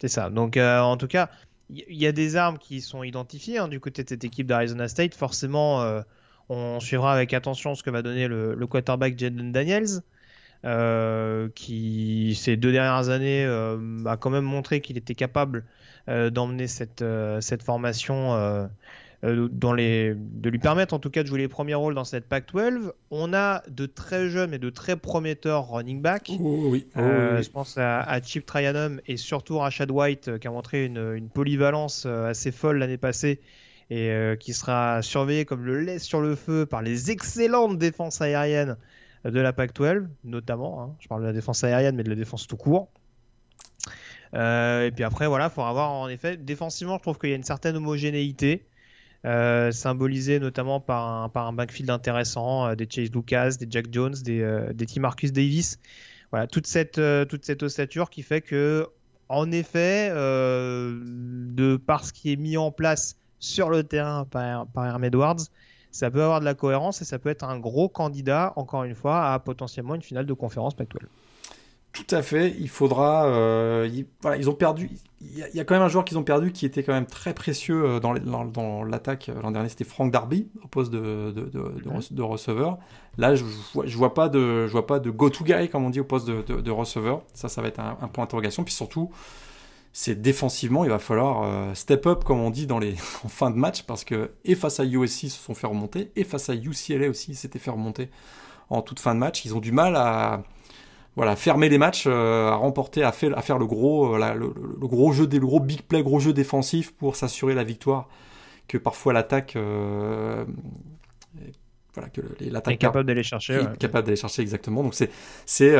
C'est ça. Donc en tout cas, il y a des armes qui sont identifiées hein, du côté de cette équipe d'Arizona State. Forcément, euh, on suivra avec attention ce que va donner le, quarterback Jaden Daniels, euh, qui ces deux dernières années euh, a quand même montré qu'il était capable d'emmener cette, cette formation euh, dans les, de lui permettre en tout cas de jouer les premiers rôles dans cette Pac-12. On a de très jeunes et de très prometteurs running back. Oh, oui. Oh, euh, je pense à, Chip Trianum et surtout Rashad White euh, qui a montré une, polyvalence assez folle l'année passée et qui sera surveillé comme le lait sur le feu par les excellentes défenses aériennes de la Pac-12, notamment. Hein. Je parle de la défense aérienne, mais de la défense tout court. et puis après, voilà, il faudra voir en effet. Défensivement, je trouve qu'il y a une certaine homogénéité. Euh, symbolisé notamment par un, par un backfield intéressant, euh, des Chase Lucas, des Jack Jones, des, euh, des T. Marcus Davis. Voilà, toute cette, toute cette ossature qui fait que, en effet, de par ce qui est mis en place sur le terrain par, par Herm Edwards, ça peut avoir de la cohérence et ça peut être un gros candidat, encore une fois, à potentiellement une finale de conférence Pac-12. Tout à fait. Il faudra. Euh, voilà, ils ont perdu. Il y, a, quand même un joueur qu'ils ont perdu qui était quand même très précieux euh, dans, dans, l'attaque l'an dernier. C'était Frank Darby au poste de, de, de, receveur. Là, je, je, vois pas de, je vois pas de go-to guy comme on dit au poste de, receveur. Ça, ça va être un, point d'interrogation. Puis surtout, c'est défensivement, il va falloir euh, step up comme on dit dans les en fin de match parce que et face à USC ils se sont fait remonter et face à UCLA aussi ils s'étaient fait remonter en toute fin de match. Ils ont du mal à voilà, fermer les matchs, euh, à remporter, à faire, à faire le gros, euh, le, gros jeu, le gros big play, gros jeu défensif pour s'assurer la victoire. Que parfois l'attaque, euh, voilà, que l'attaque est capable d'aller chercher, capable d'aller chercher exactement. Donc c'est, c'est,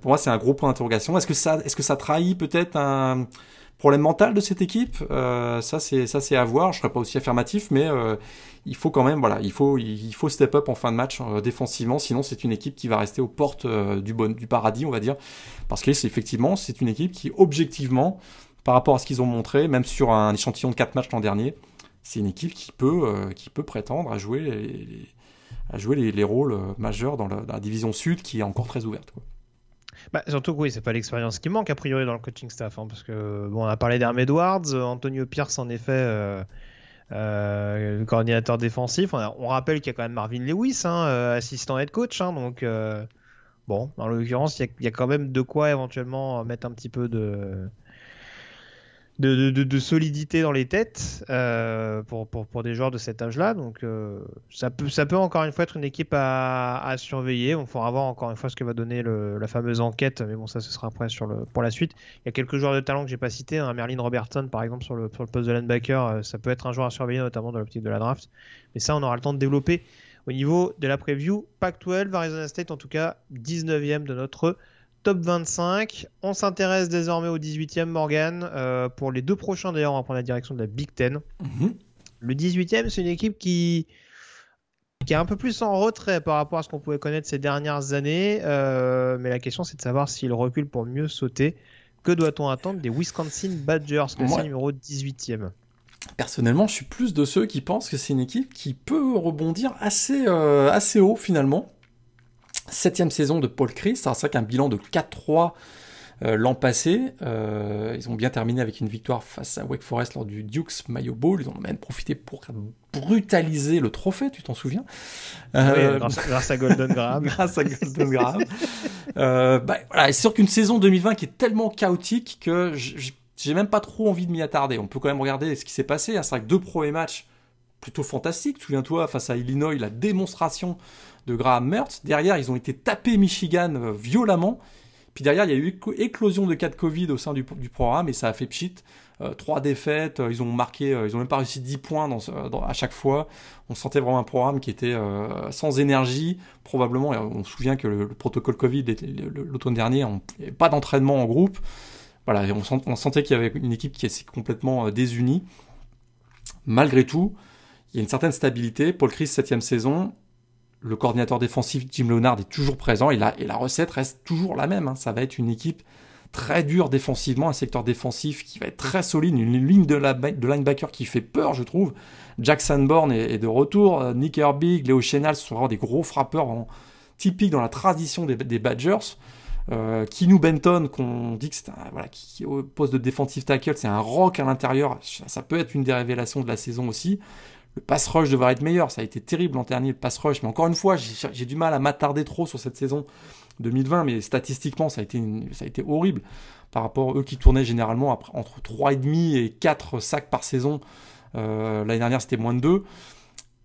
pour moi c'est un gros point d'interrogation. Est-ce que ça, est-ce que ça trahit peut-être un problème mental de cette équipe? Ça c'est, ça c'est à voir. Je serais pas aussi affirmatif, mais il faut quand même, voilà, il faut, il faut step up en fin de match euh, défensivement, sinon c'est une équipe qui va rester aux portes euh, du, bon, du paradis, on va dire, parce que c'est effectivement, c'est une équipe qui, objectivement, par rapport à ce qu'ils ont montré, même sur un échantillon de 4 matchs l'an dernier, c'est une équipe qui peut, euh, qui peut prétendre à jouer les, à jouer les, rôles majeurs dans la, division sud qui est encore très ouverte. Bah, surtout que oui, c'est pas l'expérience qui manque a priori dans le coaching staff, hein, parce que bon, on a parlé d'Herm Edwards, Antonio Pierce en effet euh, le coordinateur défensif. On, rappelle qu'il y a quand même Marvin Lewis, hein, euh, assistant head coach. Hein, donc, euh, bon, en l'occurrence, il y, a quand même de quoi éventuellement mettre un petit peu de, de, solidité dans les têtes euh, pour, des joueurs de cet âge-là. Donc euh, ça, peut, encore une fois être une équipe à, surveiller. On faudra voir encore une fois ce que va donner la fameuse enquête, mais bon ça ce sera après pour la suite. Il y a quelques joueurs de talent que j'ai pas cités, hein. Merlin Robertson par exemple sur le, le poste de linebacker, euh, ça peut être un joueur à surveiller notamment dans l'optique de la draft. Mais ça on aura le temps de développer au niveau de la preview. Pac-12, Arizona State en tout cas 19e de notre top 25. On s'intéresse désormais au 18e Morgan. Euh, pour les deux prochains, d'ailleurs, on va prendre la direction de la Big Ten. Mhm. Le 18e, c'est une équipe qui, qui est un peu plus en retrait par rapport à ce qu'on pouvait connaître ces dernières années. Euh, mais la question, c'est de savoir s'il recule pour mieux sauter. Que doit-on attendre des Wisconsin Badgers, c'est numéro 18e Personnellement, je suis plus de ceux qui pensent que c'est une équipe qui peut rebondir assez, euh, assez haut finalement. Septième saison de Paul Chris, c'est vrai qu'un bilan de 4-3 euh, l'an passé. Euh, ils ont bien terminé avec une victoire face à Wake Forest lors du Dukes Mayo Bowl. Ils ont même profité pour brutaliser le trophée, tu t'en souviens? Euh, grâce, à Golden Graham. grâce à Golden Graham. bah, voilà, c'est sûr qu'une saison 2020 qui est tellement chaotique que j'ai même pas trop envie de m'y attarder. On peut quand même regarder ce qui s'est passé. C'est vrai que deux premiers matchs plutôt fantastiques. Souviens-toi, face à Illinois, la démonstration de Graham Mertz. Derrière, ils ont été tapés Michigan euh, violemment. Puis derrière, il y a eu éclosion de cas de Covid au sein du, programme et ça a fait pchit. Euh, trois défaites, euh, ils ont marqué, ils ont même pas réussi 10 points à chaque fois. On sentait vraiment un programme qui était sans énergie, probablement. on se souvient que le, protocole Covid l'automne dernier, on pas d'entraînement en groupe. Voilà, on, sentait qu'il y avait une équipe qui était complètement désunie. Malgré tout, il y a une certaine stabilité. Paul Chris, septième saison, le coordinateur défensif Jim Leonard est toujours présent et la, et la recette reste toujours la même. Hein. Ça va être une équipe très dure défensivement, un secteur défensif qui va être très solide, une ligne de, linebacker qui fait peur, je trouve. Jackson Bourne est, de retour, euh, Nick Herbig, Léo Chenal, sont vraiment des gros frappeurs typiques dans la tradition des, Badgers. Euh, Kinu Benton, qu'on dit que c'est un, voilà, qui, au poste de defensive tackle, c'est un rock à l'intérieur. Ça, peut être une des révélations de la saison aussi le pass rush devrait être meilleur. Ça a été terrible l'an dernier, le pass rush. Mais encore une fois, j'ai du mal à m'attarder trop sur cette saison 2020. Mais statistiquement, ça a été, ça a été horrible par rapport à eux qui tournaient généralement entre 3,5 et 4 sacs par saison. Euh, l'année dernière, c'était moins de 2.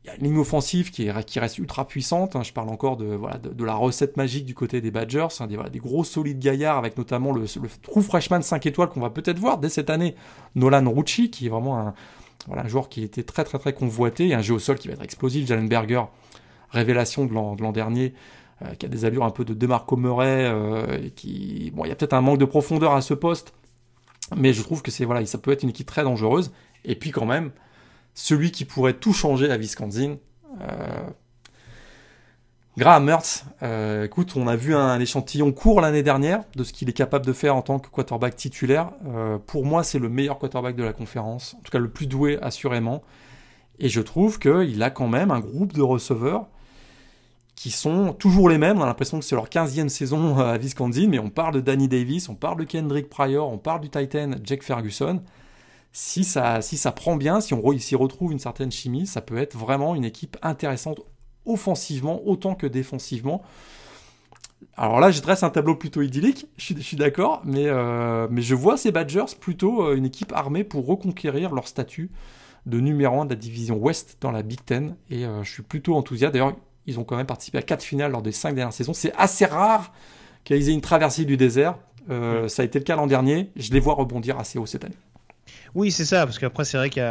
Il y a une ligne offensive qui, est, qui reste ultra puissante. Hein. Je parle encore de, voilà, la recette magique du côté des Badgers. Hein, des, des, gros solides gaillards avec notamment le, le true freshman 5 étoiles qu'on va peut-être voir dès cette année. Nolan Rucci, qui est vraiment un, voilà, un joueur qui était très très très convoité, un jeu au sol qui va être explosif. Jalen Berger, révélation de l'an dernier, euh, qui a des allures un peu de Demarco Murray, euh, qui, bon, il y a peut-être un manque de profondeur à ce poste, mais je trouve que c'est voilà, ça peut être une équipe très dangereuse. Et puis quand même, celui qui pourrait tout changer à Wisconsin, euh, Graham Mertz, euh, écoute, on a vu un, échantillon court l'année dernière de ce qu'il est capable de faire en tant que quarterback titulaire. Euh, pour moi, c'est le meilleur quarterback de la conférence, en tout cas le plus doué assurément. Et je trouve qu'il a quand même un groupe de receveurs qui sont toujours les mêmes. On a l'impression que c'est leur 15e saison à Wisconsin, mais on parle de Danny Davis, on parle de Kendrick Pryor, on parle du Titan Jake Ferguson. Si ça, si ça prend bien, si on s'y retrouve une certaine chimie, ça peut être vraiment une équipe intéressante offensivement autant que défensivement. Alors là, je dresse un tableau plutôt idyllique, je suis, d'accord, mais, euh, mais je vois ces Badgers plutôt euh, une équipe armée pour reconquérir leur statut de numéro 1 de la division Ouest dans la Big Ten, et euh, je suis plutôt enthousiaste. D'ailleurs, ils ont quand même participé à 4 finales lors des 5 dernières saisons. C'est assez rare qu'ils aient une traversée du désert. Ça a été le cas l'an dernier. Je les vois rebondir assez haut cette année. Oui, c'est ça, parce qu'après, c'est vrai qu'il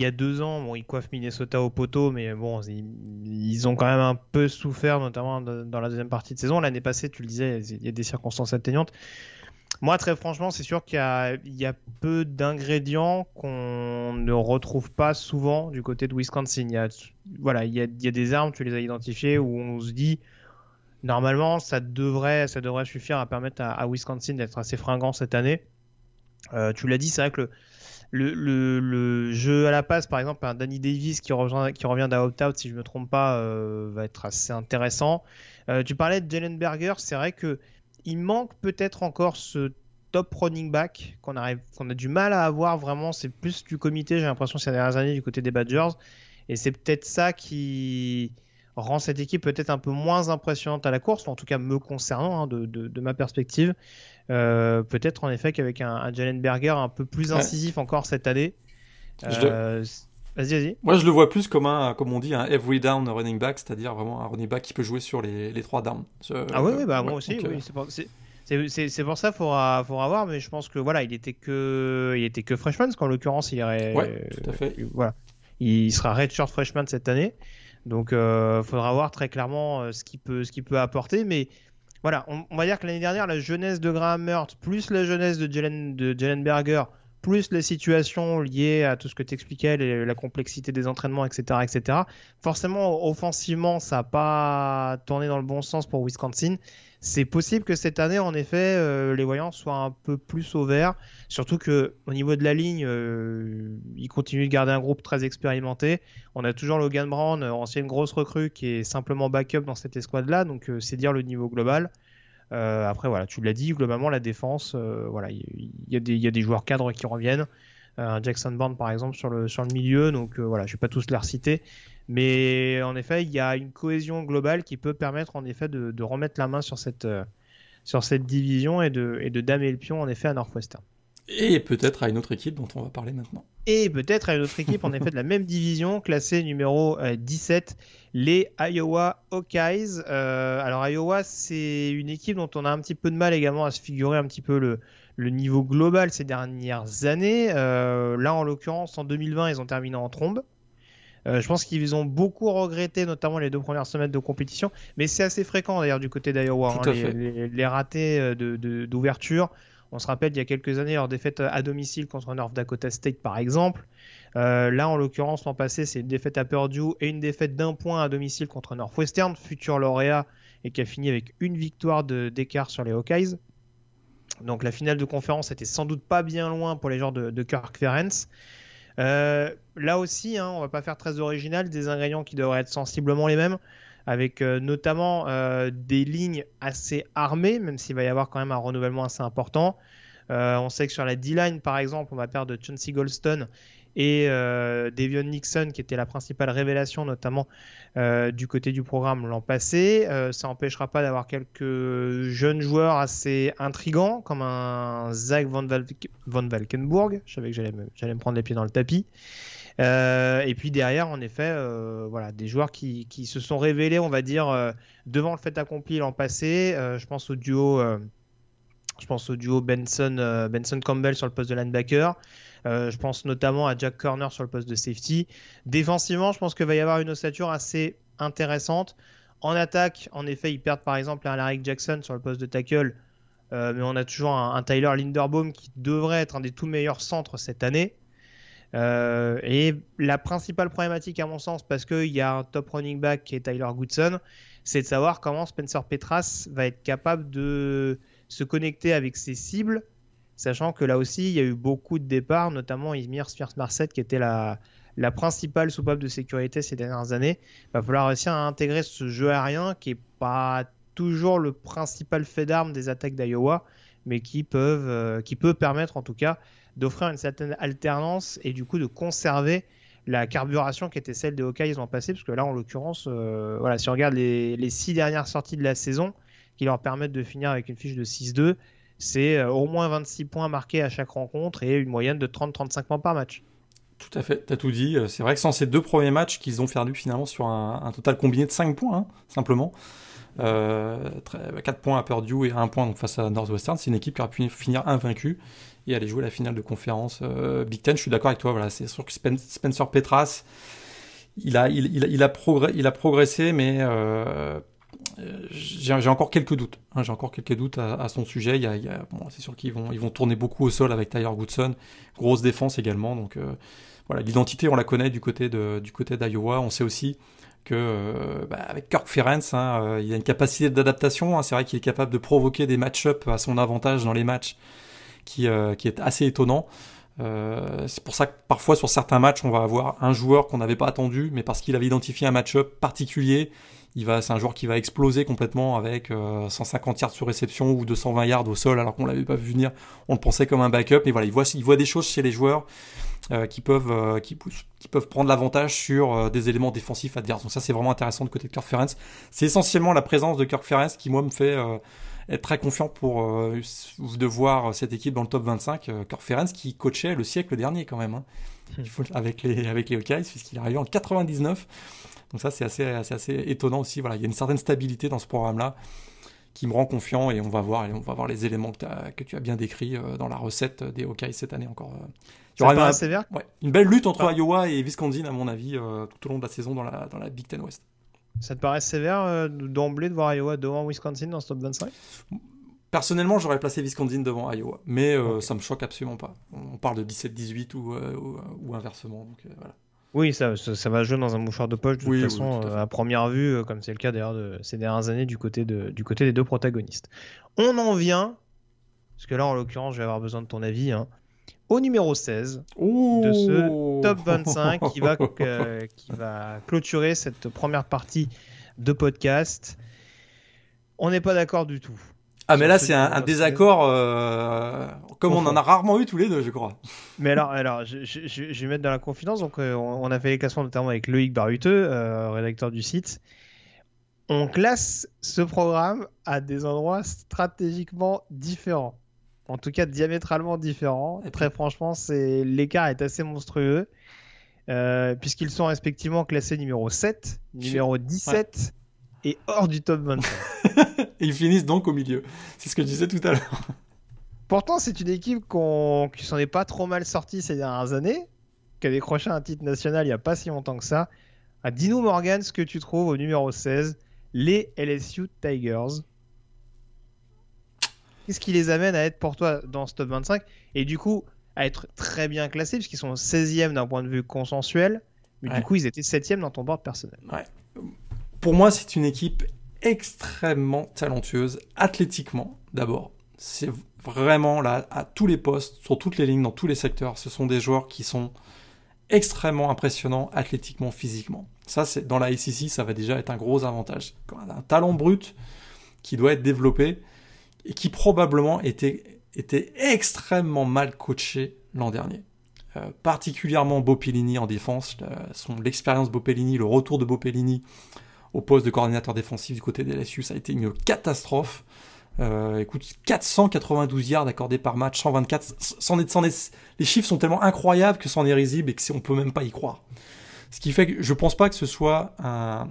y, a deux ans, bon, ils coiffent Minnesota au poteau, mais bon, ils, ont quand même un peu souffert, notamment dans la deuxième partie de saison. L'année passée, tu le disais, il y a des circonstances atteignantes. Moi, très franchement, c'est sûr qu'il y, a peu d'ingrédients qu'on ne retrouve pas souvent du côté de Wisconsin. Il y a, voilà, il y a, des armes, tu les as identifiées, où on se dit, normalement, ça devrait, ça devrait suffire à permettre à, Wisconsin d'être assez fringant cette année. Euh, tu l'as dit, c'est vrai que le, le, jeu à la passe, par exemple, un Danny Davis qui revient, qui revient out si je ne me trompe pas, euh, va être assez intéressant. Euh, tu parlais de Jalen Berger, c'est vrai que il manque peut-être encore ce top running back qu'on a, du mal à avoir vraiment. C'est plus du comité, j'ai l'impression, ces dernières années du côté des Badgers. Et c'est peut-être ça qui rend cette équipe peut-être un peu moins impressionnante à la course, en tout cas me concernant, hein, de, ma perspective. Euh, peut-être en effet qu'avec un, Jalen Berger un peu plus incisif encore cette année. Euh, vas-y, vas-y. Moi, je le vois plus comme un, comme on dit, un every down running back, c'est-à-dire vraiment un running back qui peut jouer sur les, les trois downs. ah oui, bah, moi aussi, oui, c'est pour, ça qu'il faudra, faudra voir, mais je pense que voilà, il était que, il était que freshman, parce qu'en l'occurrence, il irait, ouais, tout à fait. voilà, il sera redshirt freshman cette année, donc il euh, faudra voir très clairement ce qu'il peut, ce qu'il peut apporter, mais voilà, on, va dire que l'année dernière, la jeunesse de Graham Mertz, plus la jeunesse de Jalen, Berger, plus les situations liées à tout ce que tu expliquais, la complexité des entraînements, etc., etc. Forcément, offensivement, ça n'a pas tourné dans le bon sens pour Wisconsin. C'est possible que cette année, en effet, euh, les voyants soient un peu plus au vert. Surtout que au niveau de la ligne, euh, ils continuent de garder un groupe très expérimenté. On a toujours Logan Brown, ancienne grosse recrue, qui est simplement backup dans cette escouade-là. Donc euh, c'est dire le niveau global. après, voilà, tu l'as dit, globalement, la défense, voilà, il y, a des joueurs cadres qui reviennent. Jackson Bond, par exemple, sur le, sur le milieu. Donc voilà, je ne vais pas tous les reciter. Mais en effet, il y a une cohésion globale qui peut permettre en effet de, remettre la main sur cette, euh, sur cette division et de, et de damer le pion en effet à Northwestern. Et peut-être à une autre équipe dont on va parler maintenant. Et peut-être à une autre équipe en effet de la même division, classée numéro 17, euh, les Iowa Hawkeyes. Euh, alors Iowa, c'est une équipe dont on a un petit peu de mal également à se figurer un petit peu le, le niveau global ces dernières années. là, en l'occurrence, en 2020, ils ont terminé en trombe. Euh, je pense qu'ils ont beaucoup regretté, notamment les deux premières semaines de compétition, mais c'est assez fréquent d'ailleurs du côté d'Iowa, hein, les, ratés euh, d'ouverture. On se rappelle il y a quelques années leur défaite à domicile contre North Dakota State par exemple. Euh, là en l'occurrence l'an passé c'est une défaite à Purdue et une défaite d'un point à domicile contre Northwestern, futur lauréat et qui a fini avec une victoire d'écart sur les Hawkeyes. Donc la finale de conférence était sans doute pas bien loin pour les joueurs de, de Kirk Ferentz. Euh, là aussi, hein, on va pas faire très original, des ingrédients qui devraient être sensiblement les mêmes, avec euh, notamment euh, des lignes assez armées, même s'il va y avoir quand même un renouvellement assez important. on sait que sur la D-line, par exemple, on va perdre Chauncey Goldstone et euh, Devion Nixon, qui était la principale révélation, notamment euh, du côté du programme l'an passé. Euh, ça n'empêchera pas d'avoir quelques jeunes joueurs assez intrigants, comme un Zach Van, Valkenburg. Je savais que j'allais me, prendre les pieds dans le tapis. et puis derrière, en effet, voilà, des joueurs qui, se sont révélés, on va dire, devant le fait accompli l'an passé. je pense au duo. Je pense au duo Benson, Benson Campbell sur le poste de linebacker. Euh, je pense notamment à Jack Corner sur le poste de safety. Défensivement, je pense qu'il va y avoir une ossature assez intéressante. En attaque, en effet, ils perdent par exemple un Larry Jackson sur le poste de tackle. Euh, mais on a toujours un, Tyler Linderbaum qui devrait être un des tout meilleurs centres cette année. Euh, et la principale problématique, à mon sens, parce qu'il y a un top running back qui est Tyler Goodson, c'est de savoir comment Spencer Petras va être capable de se connecter avec ses cibles Sachant que là aussi, il y a eu beaucoup de départs, notamment Izmir Spears qui était la, principale soupape de sécurité ces dernières années. Il va falloir réussir à intégrer ce jeu aérien qui est pas toujours le principal fait d'armes des attaques d'Iowa, mais qui, peuvent, euh, peut permettre en tout cas d'offrir une certaine alternance et du coup de conserver la carburation qui était celle des Hawkeyes l'an passé, parce que là en l'occurrence, euh, voilà, si on regarde les, six dernières sorties de la saison, qui leur permettent de finir avec une fiche de 6-2, c'est euh, au moins 26 points marqués à chaque rencontre et une moyenne de 30-35 points par match. Tout à fait, t'as tout dit. C'est vrai que sans ces deux premiers matchs qu'ils ont perdu finalement sur un, total combiné de 5 points, hein, simplement. Euh, 4 points à Purdue et 1 point face à Northwestern. C'est une équipe qui aurait pu finir invaincue et aller jouer la finale de conférence euh, Big Ten. Je suis d'accord avec toi. Voilà, c'est sûr que Spencer Petras, il a, il, il, a, il a progressé, mais euh, j'ai encore quelques doutes. Hein, j'ai encore quelques doutes à, son sujet. C'est sûr qu'ils vont, ils vont tourner beaucoup au sol avec Tyler Goodson. Grosse défense également. Donc euh, voilà, l'identité, on la connaît du côté de, du côté d'Iowa. On sait aussi que euh, bah, avec Kirk Ferenc, hein, euh, il a une capacité d'adaptation. Hein, c'est vrai qu'il est capable de provoquer des match-up à son avantage dans les matchs, qui, qui est assez étonnant. C'est pour ça que parfois sur certains matchs, on va avoir un joueur qu'on n'avait pas attendu, mais parce qu'il avait identifié un match-up particulier, il va, c'est un joueur qui va exploser complètement avec euh, 150 yards sur réception ou 220 yards au sol, alors qu'on l'avait pas vu venir. On le pensait comme un backup, mais voilà, il voit, il voit des choses chez les joueurs euh, qui peuvent, euh, qui, qui, peuvent prendre l'avantage sur euh, des éléments défensifs adverses. Donc ça, c'est vraiment intéressant de côté de Kirk Ferentz. C'est essentiellement la présence de Kirk Ferentz qui moi me fait euh, être très confiant pour euh, de voir cette équipe dans le top 25. Euh, Kirk Ferentz qui coachait le siècle dernier quand même, hein, avec les avec les Hawkeyes puisqu'il est arrivé en 99. Donc ça, c'est assez, assez, assez, étonnant aussi. Voilà, il y a une certaine stabilité dans ce programme-là qui me rend confiant et on va voir, et on va voir les éléments que, as, que tu as bien décrits euh, dans la recette des Hawkeyes cette année encore. Il y aura une, sévère? Ouais, une belle lutte entre ah. Iowa et Wisconsin, à mon avis, euh, tout au long de la saison dans la, dans la Big Ten West. Ça te paraît sévère euh, d'emblée de voir Iowa devant Wisconsin dans ce top 25 Personnellement, j'aurais placé Wisconsin devant Iowa, mais euh, okay. ça me choque absolument pas. On parle de 17-18 ou, ou, ou, inversement, donc voilà. Oui, ça, ça, ça, va jouer dans un mouchoir de poche de oui, toute façon, oui, à, à, première vue, comme c'est le cas d'ailleurs de ces dernières années du côté, de, du côté des deux protagonistes. On en vient, parce que là en l'occurrence je vais avoir besoin de ton avis, hein, au numéro 16 Ouh. de ce top 25 qui va, euh, qui va clôturer cette première partie de podcast. On n'est pas d'accord du tout. Ah mais là c'est un, un, désaccord euh, comme on en a rarement eu tous les deux je crois. Mais alors, alors je, je, je vais mettre dans la confidence, donc euh, on a fait les classements notamment avec Loïc Baruteux, euh, rédacteur du site. On classe ce programme à des endroits stratégiquement différents. En tout cas diamétralement différents. Et très franchement, c'est l'écart est assez monstrueux. Euh, puisqu'ils sont respectivement classés numéro 7, numéro 17 ouais et hors du top 25. et ils finissent donc au milieu. C'est ce que je disais tout à l'heure. Pourtant, c'est une équipe qu qui s'en est pas trop mal sortie ces dernières années, qui a décroché un titre national il n'y a pas si longtemps que ça. À Dino Morgan, ce que tu trouves au numéro 16, les LSU Tigers. Qu'est-ce qui les amène à être pour toi dans ce top 25 et du coup à être très bien classés puisqu'ils sont 16e d'un point de vue consensuel, mais ouais. du coup ils étaient 7e dans ton board personnel? Ouais pour moi, c'est une équipe extrêmement talentueuse, athlétiquement d'abord. C'est vraiment là, à tous les postes, sur toutes les lignes, dans tous les secteurs, ce sont des joueurs qui sont extrêmement impressionnants athlétiquement, physiquement. Ça, c'est dans la ACC, ça va déjà être un gros avantage. Un talent brut qui doit être développé et qui probablement était, était extrêmement mal coaché l'an dernier. Euh, particulièrement Bopellini en défense, l'expérience Bopellini, le retour de Bopellini au poste de coordinateur défensif du côté des LSU. Ça a été une catastrophe. Euh, écoute, 492 yards accordés par match, 124. C'en est, c'en est, les chiffres sont tellement incroyables que c'en est risible et que on peut même pas y croire. Ce qui fait que je pense pas que ce soit un,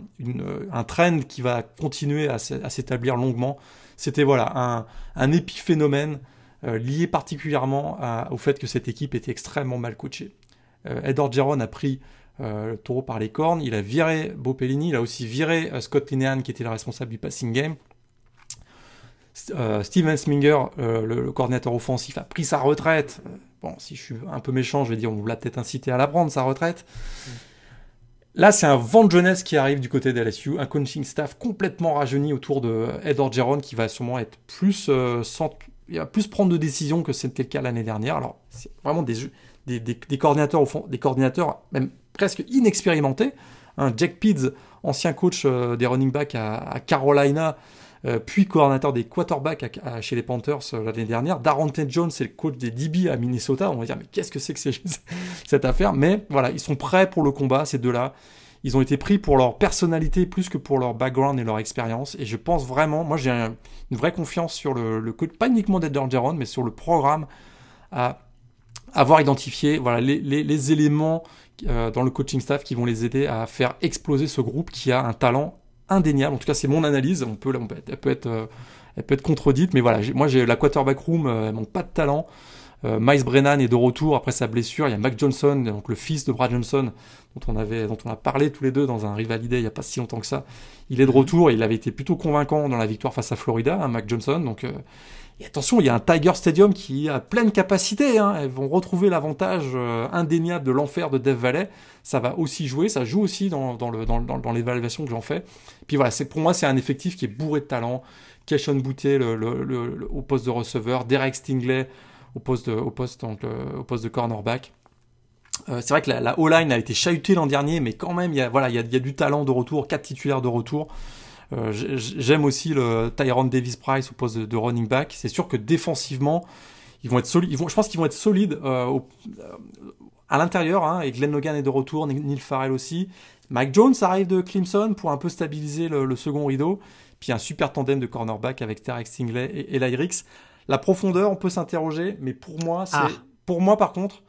un trend qui va continuer à s'établir longuement. C'était voilà un, un épiphénomène euh, lié particulièrement au fait que cette équipe était extrêmement mal coachée. Euh, Ed Orgeron a pris euh, le taureau par les cornes. Il a viré Bopellini, il a aussi viré euh, Scott Linehan qui était le responsable du passing game. Euh, Steven Sminger, le, le, coordinateur offensif, a pris sa retraite. Bon, si je suis un peu méchant, je vais dire on l'a peut-être incité à la prendre, sa retraite. Mm. Là, c'est un vent de jeunesse qui arrive du côté de LSU, un coaching staff complètement rajeuni autour de Ed Orgeron qui va sûrement être plus, sans, il va plus prendre de décisions que c'était le cas l'année dernière. Alors, c'est vraiment des, des, des, des coordinateurs au fond, des coordinateurs même presque inexpérimentés. Un Jack Pids, ancien coach des running backs à, Carolina, puis coordinateur des quarterbacks chez les Panthers l'année dernière. Darante Jones, c'est le coach des DB à Minnesota. On va dire, mais qu'est-ce que c'est que cette affaire? Mais voilà, ils sont prêts pour le combat, ces deux-là. Ils ont été pris pour leur personnalité plus que pour leur background et leur expérience. Et je pense vraiment, moi j'ai une vraie confiance sur le, le pas uniquement d'Ed Orgeron, mais sur le programme à avoir identifié voilà, les, éléments euh, dans le coaching staff qui vont les aider à faire exploser ce groupe qui a un talent indéniable. En tout cas, c'est mon analyse. On peut, on peut, elle, peut être, euh, elle peut être contredite, mais voilà, moi j'ai la quarterback room, euh, manque pas de talent. Euh, Miles Brennan est de retour après sa blessure. Il y a Mac Johnson, donc le fils de Brad Johnson, dont on, avait, dont on a parlé tous les deux dans un Rivalidé il n'y a pas si longtemps que ça. Il est de retour et il avait été plutôt convaincant dans la victoire face à Florida, hein, Mac Johnson. Donc, euh, et attention, il y a un Tiger Stadium qui a pleine capacité. Hein. Elles vont retrouver l'avantage euh, indéniable de l'enfer de Dev Valley. Ça va aussi jouer, ça joue aussi dans, l'évaluation que j'en fais. Puis voilà, pour moi, c'est un effectif qui est bourré de talent. Le, le, au poste de receveur, Derek Stingley au poste de, au poste, cornerback. Euh, c'est vrai que la, la O-line a été chahutée l'an dernier, mais quand même, il y a du talent de retour, quatre titulaires de retour. Euh, J'aime aussi le Tyrone Davis Price au poste de, running back. C'est sûr que défensivement, ils vont être solides. Ils vont, je pense qu'ils vont être solides euh, au, euh, à l'intérieur. Hein, et Glenn Logan est de retour, Neil Farrell aussi. Mike Jones arrive de Clemson pour un peu stabiliser le, le second rideau. Puis un super tandem de cornerback avec Tarek Stingley et Ricks. La profondeur, on peut s'interroger, mais pour moi, c'est, ah. pour moi par contre,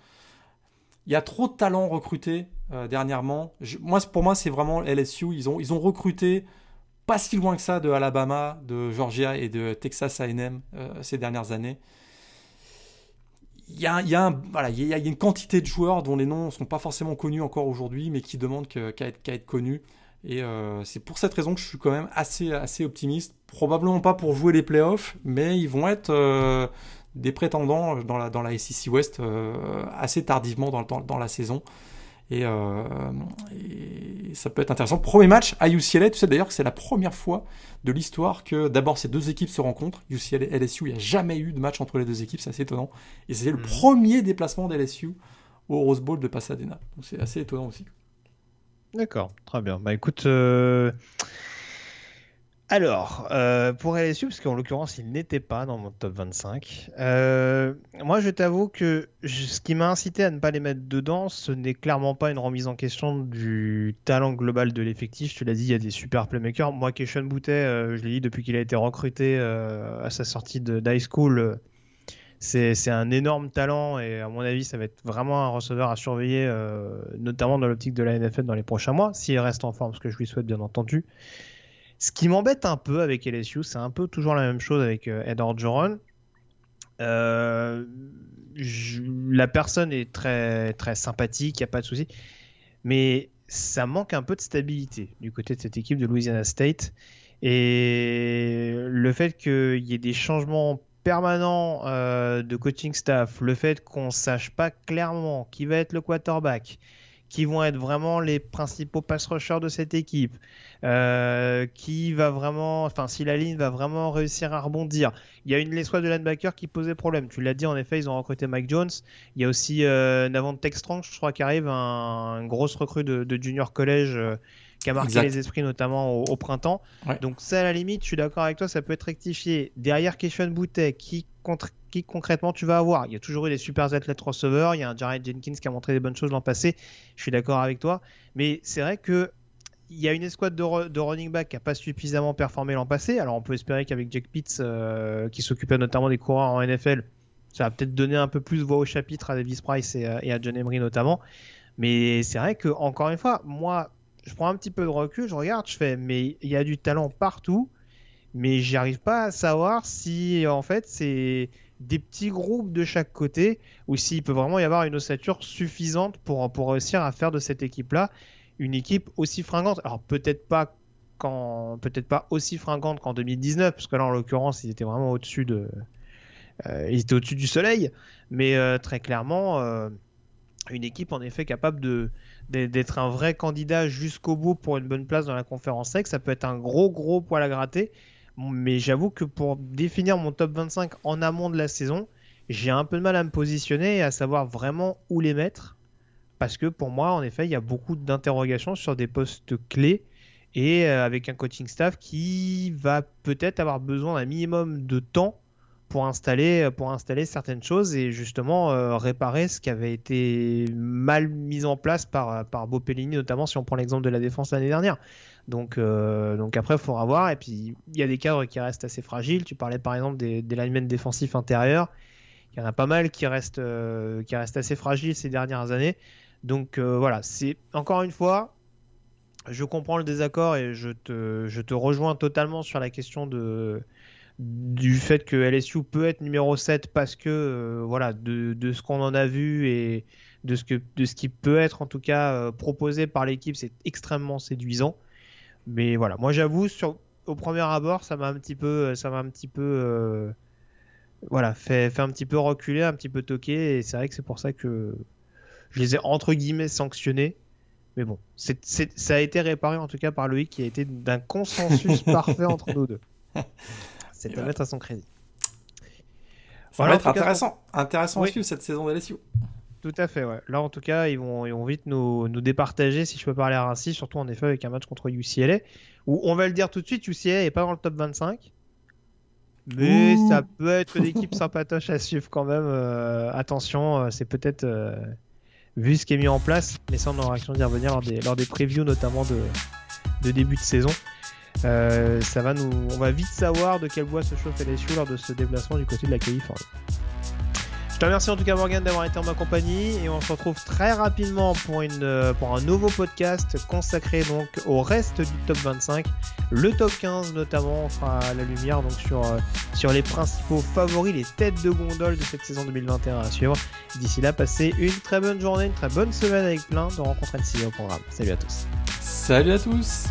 il y a trop de talents recrutés euh, dernièrement. moi, pour moi, c'est vraiment LSU. Ils ont, ils ont recruté pas si loin que ça de Alabama, de Georgia et de Texas A&M euh, ces dernières années. Il y, a, une quantité de joueurs dont les noms ne sont pas forcément connus encore aujourd'hui, mais qui demandent qu'à être, connus. Et euh, c'est pour cette raison que je suis quand même assez, optimiste. Probablement pas pour jouer les playoffs, mais ils vont être euh, des prétendants dans la, SEC West assez tardivement dans, la saison. Et, et, ça peut être intéressant. Premier match à UCLA, tu sais d'ailleurs que c'est la première fois de l'histoire que d'abord ces deux équipes se rencontrent. UCLA et LSU, il n'y a jamais eu de match entre les deux équipes, c'est assez étonnant. Et c'est le mhm. premier déplacement d'LSU au Rose Bowl de Pasadena. Donc c'est assez étonnant aussi. D'accord, très bien. Bah écoute, euh, alors euh, pour LSU, parce qu'en l'occurrence il n'était pas dans mon top 25. Euh, moi je t'avoue que ce qui m'a incité à ne pas les mettre dedans, ce n'est clairement pas une remise en question du talent global de l'effectif. Je te l'ai dit, il y a des super playmakers. Moi, Keishon Boutet, je l'ai dit depuis qu'il a été recruté à sa sortie d'high school c'est un énorme talent et à mon avis, ça va être vraiment un receveur à surveiller, euh, notamment dans l'optique de la NFL dans les prochains mois, s'il reste en forme, ce que je lui souhaite bien entendu. Ce qui m'embête un peu avec LSU, c'est un peu toujours la même chose avec euh, Ed Orgeron. Euh, la personne est très, très sympathique, il n'y a pas de souci, mais ça manque un peu de stabilité du côté de cette équipe de Louisiana State. Et le fait qu'il y ait des changements permanent euh, de coaching staff, le fait qu'on sache pas clairement qui va être le quarterback, qui vont être vraiment les principaux pass rushers de cette équipe, euh, qui va vraiment, enfin si la ligne va vraiment réussir à rebondir. Il y a une l'escouade de linebacker qui posait problème. Tu l'as dit en effet, ils ont recruté Mike Jones. Il y a aussi euh, Navant Strong, je crois, qui arrive, un, une grosse recrue de, de junior collège. Euh, qui a marqué les esprits notamment au, printemps. Donc ça, à la limite, je suis d'accord avec toi, ça peut être rectifié. Derrière Keshon Boutet, qui, qui concrètement tu vas avoir Il y a toujours eu des super athlètes receveurs, il y a un Jared Jenkins qui a montré des bonnes choses l'an passé, je suis d'accord avec toi. Mais c'est vrai que il y a une escouade de, running back qui n'a pas suffisamment performé l'an passé. Alors on peut espérer qu'avec Jack Pitts, euh, qui s'occupait notamment des coureurs en NFL, ça va peut-être donner un peu plus de voix au chapitre à Davis Price et, et à John Emery notamment. Mais c'est vrai que encore une fois, moi, je prends un petit peu de recul, je regarde, je fais, mais il y a du talent partout, mais j'arrive pas à savoir si en fait c'est des petits groupes de chaque côté ou s'il peut vraiment y avoir une ossature suffisante pour, réussir à faire de cette équipe-là une équipe aussi fringante. Alors peut-être pas peut-être pas aussi fringante qu'en 2019 parce que là en l'occurrence ils étaient vraiment au-dessus de euh, ils étaient au-dessus du soleil mais euh, très clairement euh, une équipe en effet capable d'être un vrai candidat jusqu'au bout pour une bonne place dans la conférence sec. Ça peut être un gros gros poil à gratter. Mais j'avoue que pour définir mon top 25 en amont de la saison, j'ai un peu de mal à me positionner et à savoir vraiment où les mettre. parce que pour moi, en effet, il y a beaucoup d'interrogations sur des postes clés et euh, avec un coaching staff qui va peut-être avoir besoin d'un minimum de temps pour installer, pour installer certaines choses et justement euh, réparer ce qui avait été mal mis en place par, par Bopellini, notamment si on prend l'exemple de la défense l'année dernière. Donc, euh, donc après, il faudra voir. Et puis, il y a des cadres qui restent assez fragiles. Tu parlais par exemple des, des linemen défensifs intérieurs. Il y en a pas mal qui restent, qui restent assez fragiles ces dernières années. Donc voilà, c'est encore une fois, je comprends le désaccord et je te, je te rejoins totalement sur la question de, du fait que LSU peut être numéro 7 parce que euh, voilà de, de ce qu'on en a vu et de ce, que, de ce qui peut être en tout cas euh, proposé par l'équipe c'est extrêmement séduisant. Mais voilà moi j'avoue sur au premier abord ça m'a un petit peu ça m'a un petit peu euh, voilà fait, fait un petit peu reculer un petit peu toquer. Et c'est vrai que c'est pour ça que je les ai entre guillemets sanctionnés. Mais bon, ça a été réparé en tout cas par Loïc qui a été d'un consensus parfait entre nous deux. C'est à mettre à son crédit. Ça va être intéressant, intéressant oui. à suivre cette saison de LSU. Tout à fait, ouais. Là, en tout cas, ils vont, ils vont vite nous, nous, départager, si je peux parler ainsi, surtout en effet avec un match contre UCLA, où on va le dire tout de suite, UCLA n'est pas dans le top 25. Mais Ouh. ça peut être une équipe sympatoche à suivre quand même. Euh, attention, euh, c'est peut-être euh, vu ce qui est mis en place, mais ça on aura l'occasion d'y revenir lors des, lors des previews notamment de, de début de saison. Euh, ça va nous, on va vite savoir de quel bois se chauffe LSU lors de ce déplacement du côté de la Californie. Je te remercie en tout cas Morgan d'avoir été en ma compagnie et on se retrouve très rapidement pour, une, pour un nouveau podcast consacré donc au reste du top 25, le top 15 notamment, on fera la lumière donc sur, sur les principaux favoris, les têtes de gondole de cette saison 2021 à suivre. D'ici là, passez une très bonne journée, une très bonne semaine avec plein de rencontres NCA au programme. Salut à tous. Salut à tous